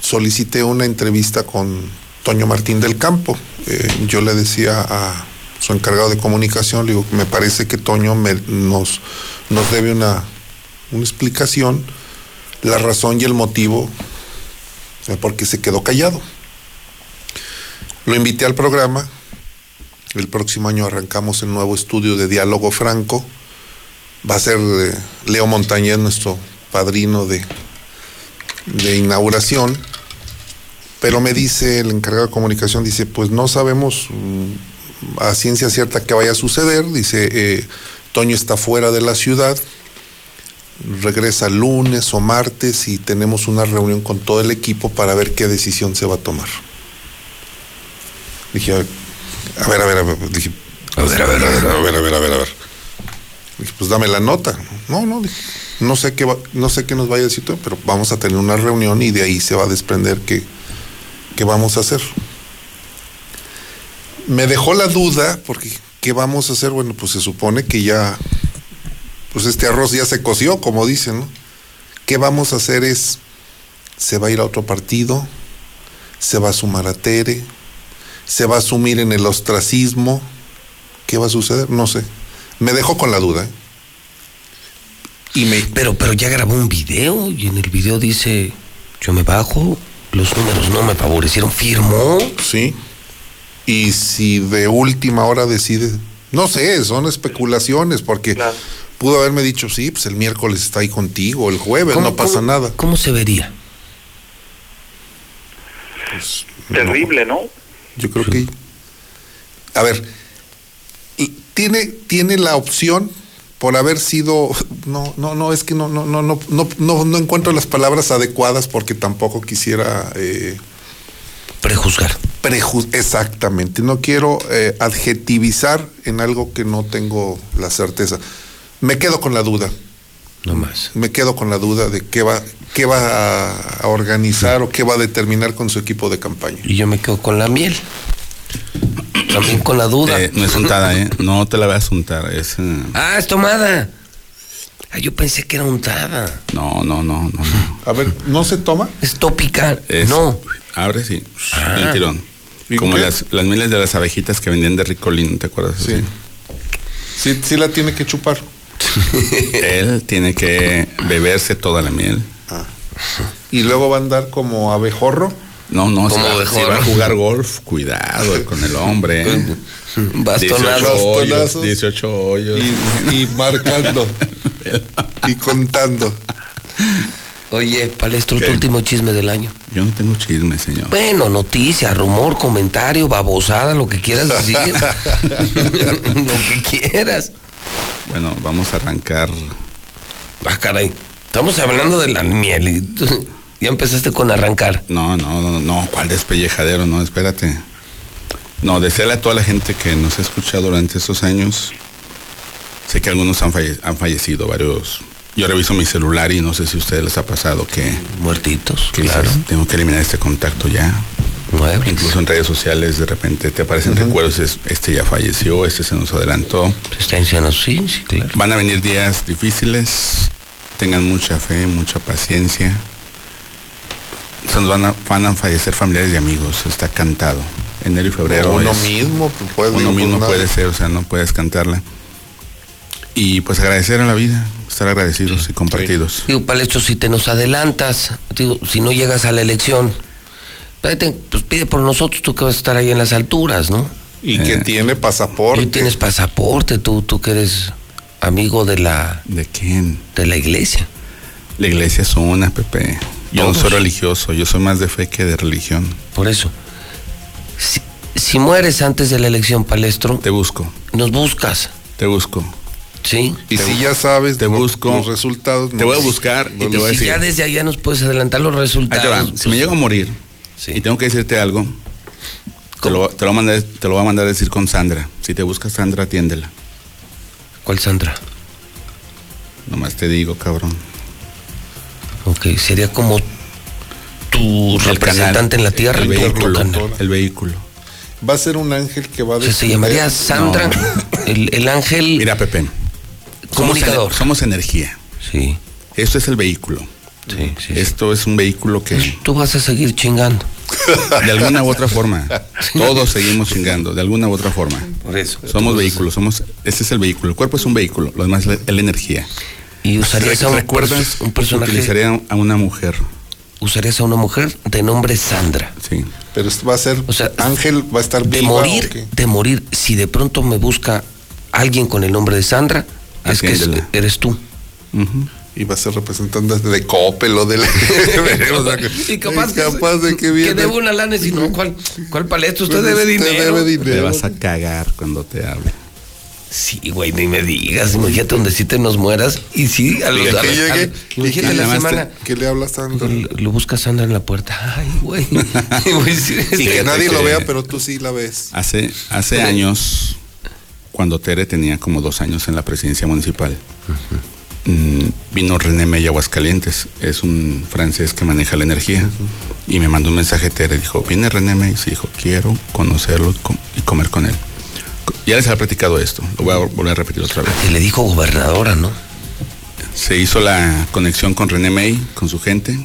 solicité una entrevista con Toño Martín del Campo. Eh, yo le decía a su encargado de comunicación, le digo, me parece que Toño nos, nos debe una, una explicación, la razón y el motivo de por qué se quedó callado. Lo invité al programa. El próximo año arrancamos el nuevo estudio de diálogo franco. Va a ser Leo Montañez, nuestro padrino de, de inauguración. Pero me dice el encargado de comunicación, dice, pues no sabemos mm, a ciencia cierta qué vaya a suceder. Dice, eh, Toño está fuera de la ciudad, regresa lunes o martes y tenemos una reunión con todo el equipo para ver qué decisión se va a tomar. Dije, a ver, a ver, a ver, dije, A ver, a ver, a ver. a ver, a ver, a ver, a ver. Dije, pues dame la nota. No, no, dije, no sé qué va- no sé qué nos vaya a decir pero vamos a tener una reunión y de ahí se va a desprender qué, qué vamos a hacer. Me dejó la duda, porque ¿qué vamos a hacer? Bueno, pues se supone que ya, pues este arroz ya se coció, como dicen, ¿no? ¿Qué vamos a hacer es, se va a ir a otro partido, se va a sumar a Tere, se va a sumir en el ostracismo, ¿qué va a suceder? No sé. Me dejó con la duda. ¿eh? Y me, Pero, pero ya grabó un video y en el video dice, yo me bajo, los números no me favorecieron, firmó. Sí. Y si de última hora decide, no sé, son especulaciones, porque Claro. pudo haberme dicho, sí, pues el miércoles está ahí contigo, el jueves ¿Cómo- no pasa cómo- nada. ¿Cómo se vería? Pues, Terrible, ¿no? yo creo que, a ver, y tiene, tiene la opción por haber sido, no, no, no, es que no, no, no, no, no, no, no encuentro las palabras adecuadas porque tampoco quisiera eh, Prejuzgar. Preju- exactamente, no quiero eh, adjetivizar en algo que no tengo la certeza. Me quedo con la duda, No más. me quedo con la duda de qué va, qué va a, a organizar o qué va a determinar con su equipo de campaña. Y yo me quedo con la miel. También con la duda. Eh, no es untada, ¿eh? No te la vas a untar. Es, eh, Ah, es tomada. Ah, yo pensé que era untada. no, no, no, no. no. A ver, ¿no se toma? Es tópica. Es- No. Abre, sí. Ah. El tirón. ¿Y Como qué? las, las miles de las abejitas que vendían de Ricolino, ¿te acuerdas? Sí. Sí, sí la tiene que chupar. Él tiene que beberse toda la miel. Y luego va a andar como abejorro. No, no, si va, si va a jugar golf, cuidado con el hombre. ¿eh? 18 Bastonado. hoyos, Bastonazos. 18 hoyos. Y, y marcando. y contando. Oye, palestro, tu ¿Qué? último chisme del año. Yo no tengo chisme, señor. Bueno, noticia, rumor, comentario, babosada, lo que quieras decir. lo que quieras. Bueno, vamos a arrancar. Ah, caray. Estamos hablando de la miel. y tú- ya empezaste con arrancar. No, no, no, no, ¿cuál despellejadero? No, espérate. No, desearle a toda la gente que nos ha escuchado durante estos años. Sé que algunos han, falle- han fallecido, varios. Yo reviso mi celular y no sé si a ustedes les ha pasado que, Muertitos, que claro. dices, tengo que eliminar este contacto ya. Nueve. Incluso en redes sociales de repente te aparecen recuerdos, es, este ya falleció, este se nos adelantó. Está diciendo, sí, sí, claro. Van a venir días difíciles, tengan mucha fe, mucha paciencia. Se nos van a, van a fallecer familiares y amigos, está cantado. Enero y febrero. uno es- mismo, pues, puede, uno mismo puede ser, o sea, no puedes cantarla. Y pues agradecer a la vida, estar agradecidos y compartidos. Digo, palestro, si te nos adelantas, digo, si no llegas a la elección, pues pide por nosotros, tú que vas a estar ahí en las alturas, ¿no? Y que Eh. tiene pasaporte. Tú tienes pasaporte, tú, tú que eres amigo de la, ¿De quién? de la iglesia. La iglesia es una, Pepe. Yo no soy religioso, yo soy más de fe que de religión. Por eso. Si, si mueres antes de la elección, palestro, Te busco, nos buscas, te busco. ¿Sí? Y si ya sabes te busco, los resultados. te voy a buscar y te voy a Y si decir. ya desde allá nos puedes adelantar los Ahí resultados. te va. Si pues, me llego a morir Sí. y tengo que decirte algo, te lo, te, lo voy a mandar, te lo voy a mandar a decir con Sandra. Si te busca Sandra, atiéndela. ¿Cuál Sandra? Nomás te digo, cabrón. Ok, sería como tu El representante canal, en la tierra, el vehículo, canal. el vehículo. Va a ser un ángel que va a O sea, se llamaría Sandra, No. el, el ángel Mira, Pepe. Somos, comunicador. somos energía. Sí. Esto es el vehículo. Sí, sí, sí. Esto es un vehículo que Tú vas a seguir chingando. de alguna u otra forma, todos seguimos chingando, de alguna u otra forma. Por eso. Somos vehículos, somos, ese es el vehículo. El cuerpo es un vehículo, lo demás es la- energía. Y usarías a un, ¿Recuerdas? un personaje. Utilizaría a una mujer. Usarías a una mujer de nombre Sandra. Sí. Pero esto va a ser, O sea, Ángel va a estar De viva, ¿o morir, de morir. Si de pronto me busca alguien con el nombre de Sandra, es que es- eres tú. Y va a ser representante de Coppel o de la... o sea, que- Y capaz, capaz de que viene... debe una lana y si no, ¿cuál, cuál paleta? Usted Usted debe dinero. debe dinero. Te vas a cagar cuando te hable. Sí, güey, ni me digas. Imagínate donde sí te nos mueras. Y sí, a los que llegue, Imagínate que la semana. ¿Qué le hablas tanto? Lo, lo busca Sandra en la puerta. Ay, güey. Y que nadie lo que- vea, pero tú sí la ves. Hace, hace años, cuando Tere tenía como dos años en la presidencia municipal, mm, vino René Mey a Aguascalientes, es un francés que maneja la energía, y me mandó un mensaje Tere, dijo, viene René Mey, sí, dijo, quiero conocerlo y comer con él. Ya les había platicado esto, lo voy a volver a repetir otra vez. Y le dijo gobernadora, ¿no? Se hizo la conexión con René May, con su gente,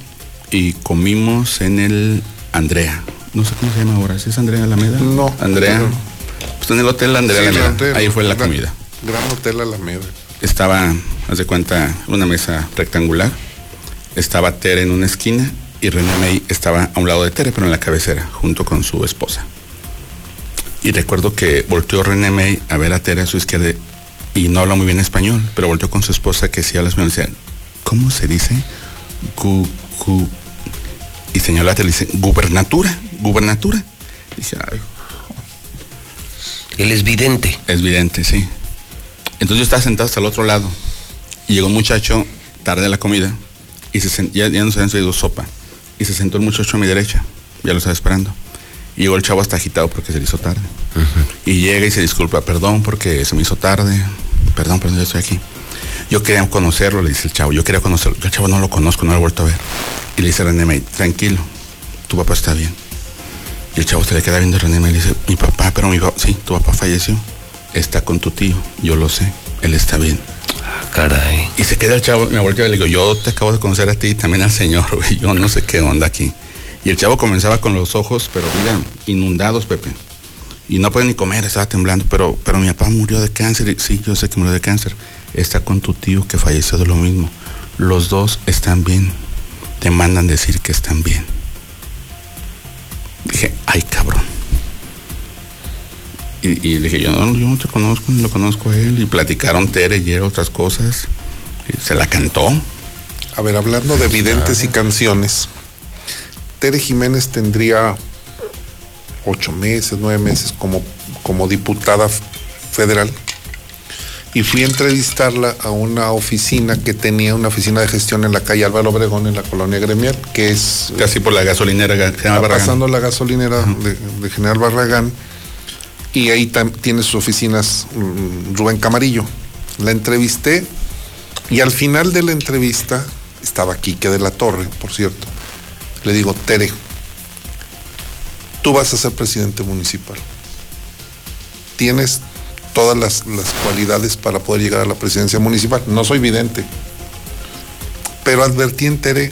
y comimos en el Andrea. No sé cómo se llama ahora, ¿sí es Andrea Alameda? No, Andrea. Pues en el hotel Andrea Sí, Alameda. Hotel- Ahí fue la Gran- comida. Gran Hotel Alameda. Estaba, haz de cuenta, una mesa rectangular. Estaba Tere en una esquina y René May estaba a un lado de Tere, pero en la cabecera, junto con su esposa. Y recuerdo que volteó René May a ver a Tere a su izquierda y no habla muy bien español, pero volteó con su esposa que sí habla español y decía, ¿cómo se dice? Gu, gu. Y señaló a Tere y dice, gubernatura, gubernatura. dije, "Ay, Él es vidente. es evidente, sí. Entonces yo estaba sentado hasta el otro lado y llegó un muchacho tarde a la comida y se sen- ya, ya nos habían servido sopa y se sentó el muchacho a mi derecha, ya lo estaba esperando. Y llegó el chavo hasta agitado porque se le hizo tarde. Y llega y se disculpa, perdón porque se me hizo tarde, perdón, perdón, ya estoy aquí. Yo quería conocerlo, le dice el chavo, yo quería conocerlo. Yo el chavo no lo conozco, no lo he vuelto a ver. Y le dice René May, tranquilo, tu papá está bien. Y el chavo se le queda viendo a René y le dice, mi papá, pero mi papá, sí, tu papá falleció. Está con tu tío, yo lo sé, él está bien. Ah, caray. Y se queda el chavo, me volteó y le digo, yo te acabo de conocer a ti y también al señor, güey, yo no sé qué onda aquí. Y el chavo comenzaba con los ojos, pero mira, inundados, Pepe. Y no puede ni comer, estaba temblando, pero, pero mi papá murió de cáncer. Y, sí, yo sé que murió de cáncer. Está con tu tío que falleció de lo mismo. Los dos están bien. Te mandan decir que están bien. Dije, ay cabrón. Y, dije, yo no, yo no te conozco, ni lo conozco a él. Y platicaron Tere y otras cosas. Y se la cantó. A ver, hablando de videntes y canciones, Tere Jiménez tendría ocho meses, nueve meses como, como diputada federal. Y fui a entrevistarla a una oficina que tenía una oficina de gestión en la calle Álvaro Obregón, en la colonia gremial, que es Casi por la gasolinera General Barragán. pasando la gasolinera de, de General Barragán y ahí tiene sus oficinas mm, Rubén Camarillo. La entrevisté y al final de la entrevista estaba Quique de la Torre, por cierto. Le digo, Tere, tú vas a ser presidente municipal. Tienes todas las, cualidades para poder llegar a la presidencia municipal. No soy vidente, pero advertí en Tere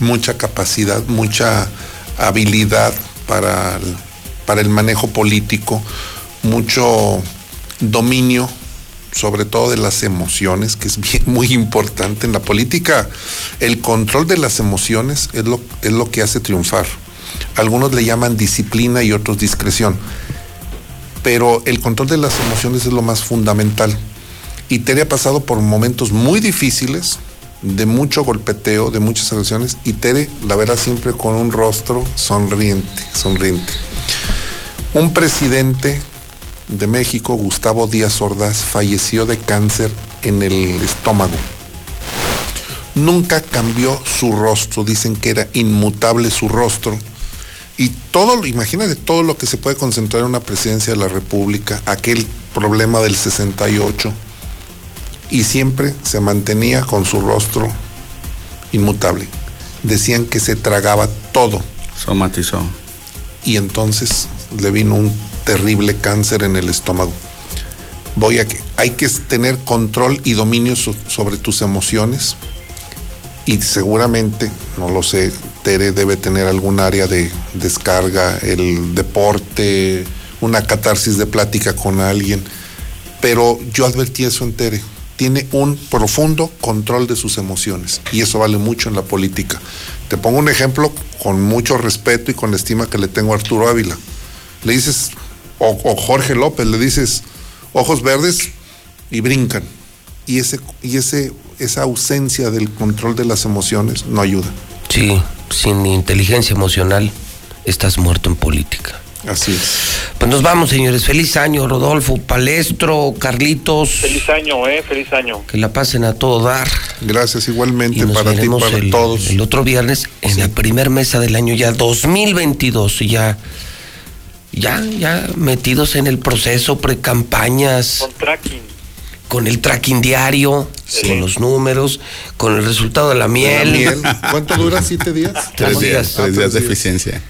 mucha capacidad, mucha habilidad para el, para el manejo político, mucho dominio, sobre todo de las emociones, que es bien- muy importante en la política. El control de las emociones es lo, es lo que hace triunfar. Algunos le llaman disciplina y otros discreción, pero el control de las emociones es lo más fundamental. Y Tere ha pasado por momentos muy difíciles, de mucho golpeteo, de muchas agresiones, y Tere la verá siempre con un rostro sonriente, sonriente. Un presidente de México, Gustavo Díaz Ordaz, falleció de cáncer en el estómago. Nunca cambió su rostro, dicen que era inmutable su rostro. Y todo, lo- imagínate todo lo que se puede concentrar en una presidencia de la República, aquel problema del 68, y siempre se mantenía con su rostro inmutable. Decían que se tragaba todo Somatizó. y entonces le vino un terrible cáncer en el estómago. Voy a, que- hay que tener control y dominio so- sobre tus emociones. Y seguramente, no lo sé, Debe tener algún área de descarga, el deporte, una catarsis de plática con alguien. Pero yo advertí eso en Tere. Tiene un profundo control de sus emociones y eso vale mucho en la política. Te pongo un ejemplo con mucho respeto y con la estima que le tengo a Arturo Ávila. Le dices, o, o Jorge López, le dices ojos verdes y brincan. Y, ese, y ese, esa ausencia del control de las emociones no ayuda. Sí, sin inteligencia emocional estás muerto en política. Así es. Pues nos vamos, señores. Feliz año, Rodolfo, Palestro, Carlitos. Feliz año, ¿eh? Feliz año. Que la pasen a todo dar. Gracias Y igualmente nos para ti, para el, todos. el otro viernes en la primer mesa del año ya 2022. y Ya, ya, ya metidos en el proceso, precampañas, Con tracking. Con el tracking diario, con los números, con el resultado de la La miel. ¿Cuánto dura? ¿Siete días? Tres días, días. tres Ah, días de eficiencia.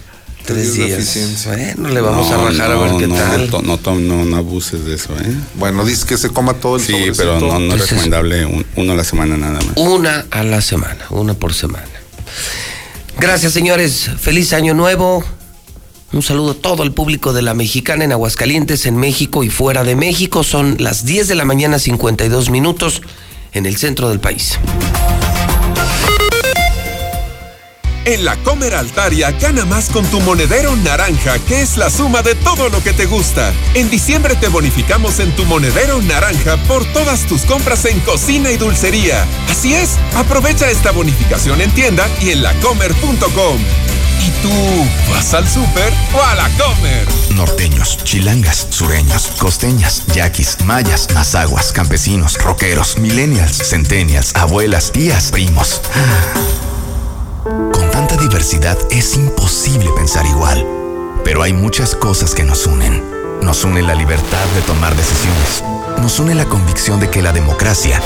Tres días. Bueno, le vamos a No, bajar a ver qué no, tal. No, no, no abuses de eso, ¿eh? Bueno, dice que se coma todo el Sí, sobrecito. pero no, no es recomendable un- uno a la semana nada más. Una a la semana, una por semana. Gracias, señores. Feliz año nuevo. Un saludo a todo el público de la Mexicana en Aguascalientes, en México y fuera de México. Son las 10 de la mañana, 52 minutos en el centro del país. En la Comer Altaria gana más con tu monedero naranja, que es la suma de todo lo que te gusta. En diciembre te bonificamos en tu monedero naranja por todas tus compras en cocina y dulcería. Así es, aprovecha esta bonificación en tienda y en lacomer.com. ¿Y tú vas al súper o a la Comer? Norteños, chilangas, sureños, costeñas, yaquis, mayas, mazaguas, campesinos, rockeros, millennials, centennials, abuelas, tías, primos. Con tanta diversidad es imposible pensar igual. Pero hay muchas cosas que nos unen. Nos une la libertad de tomar decisiones. Nos une la convicción de que la democracia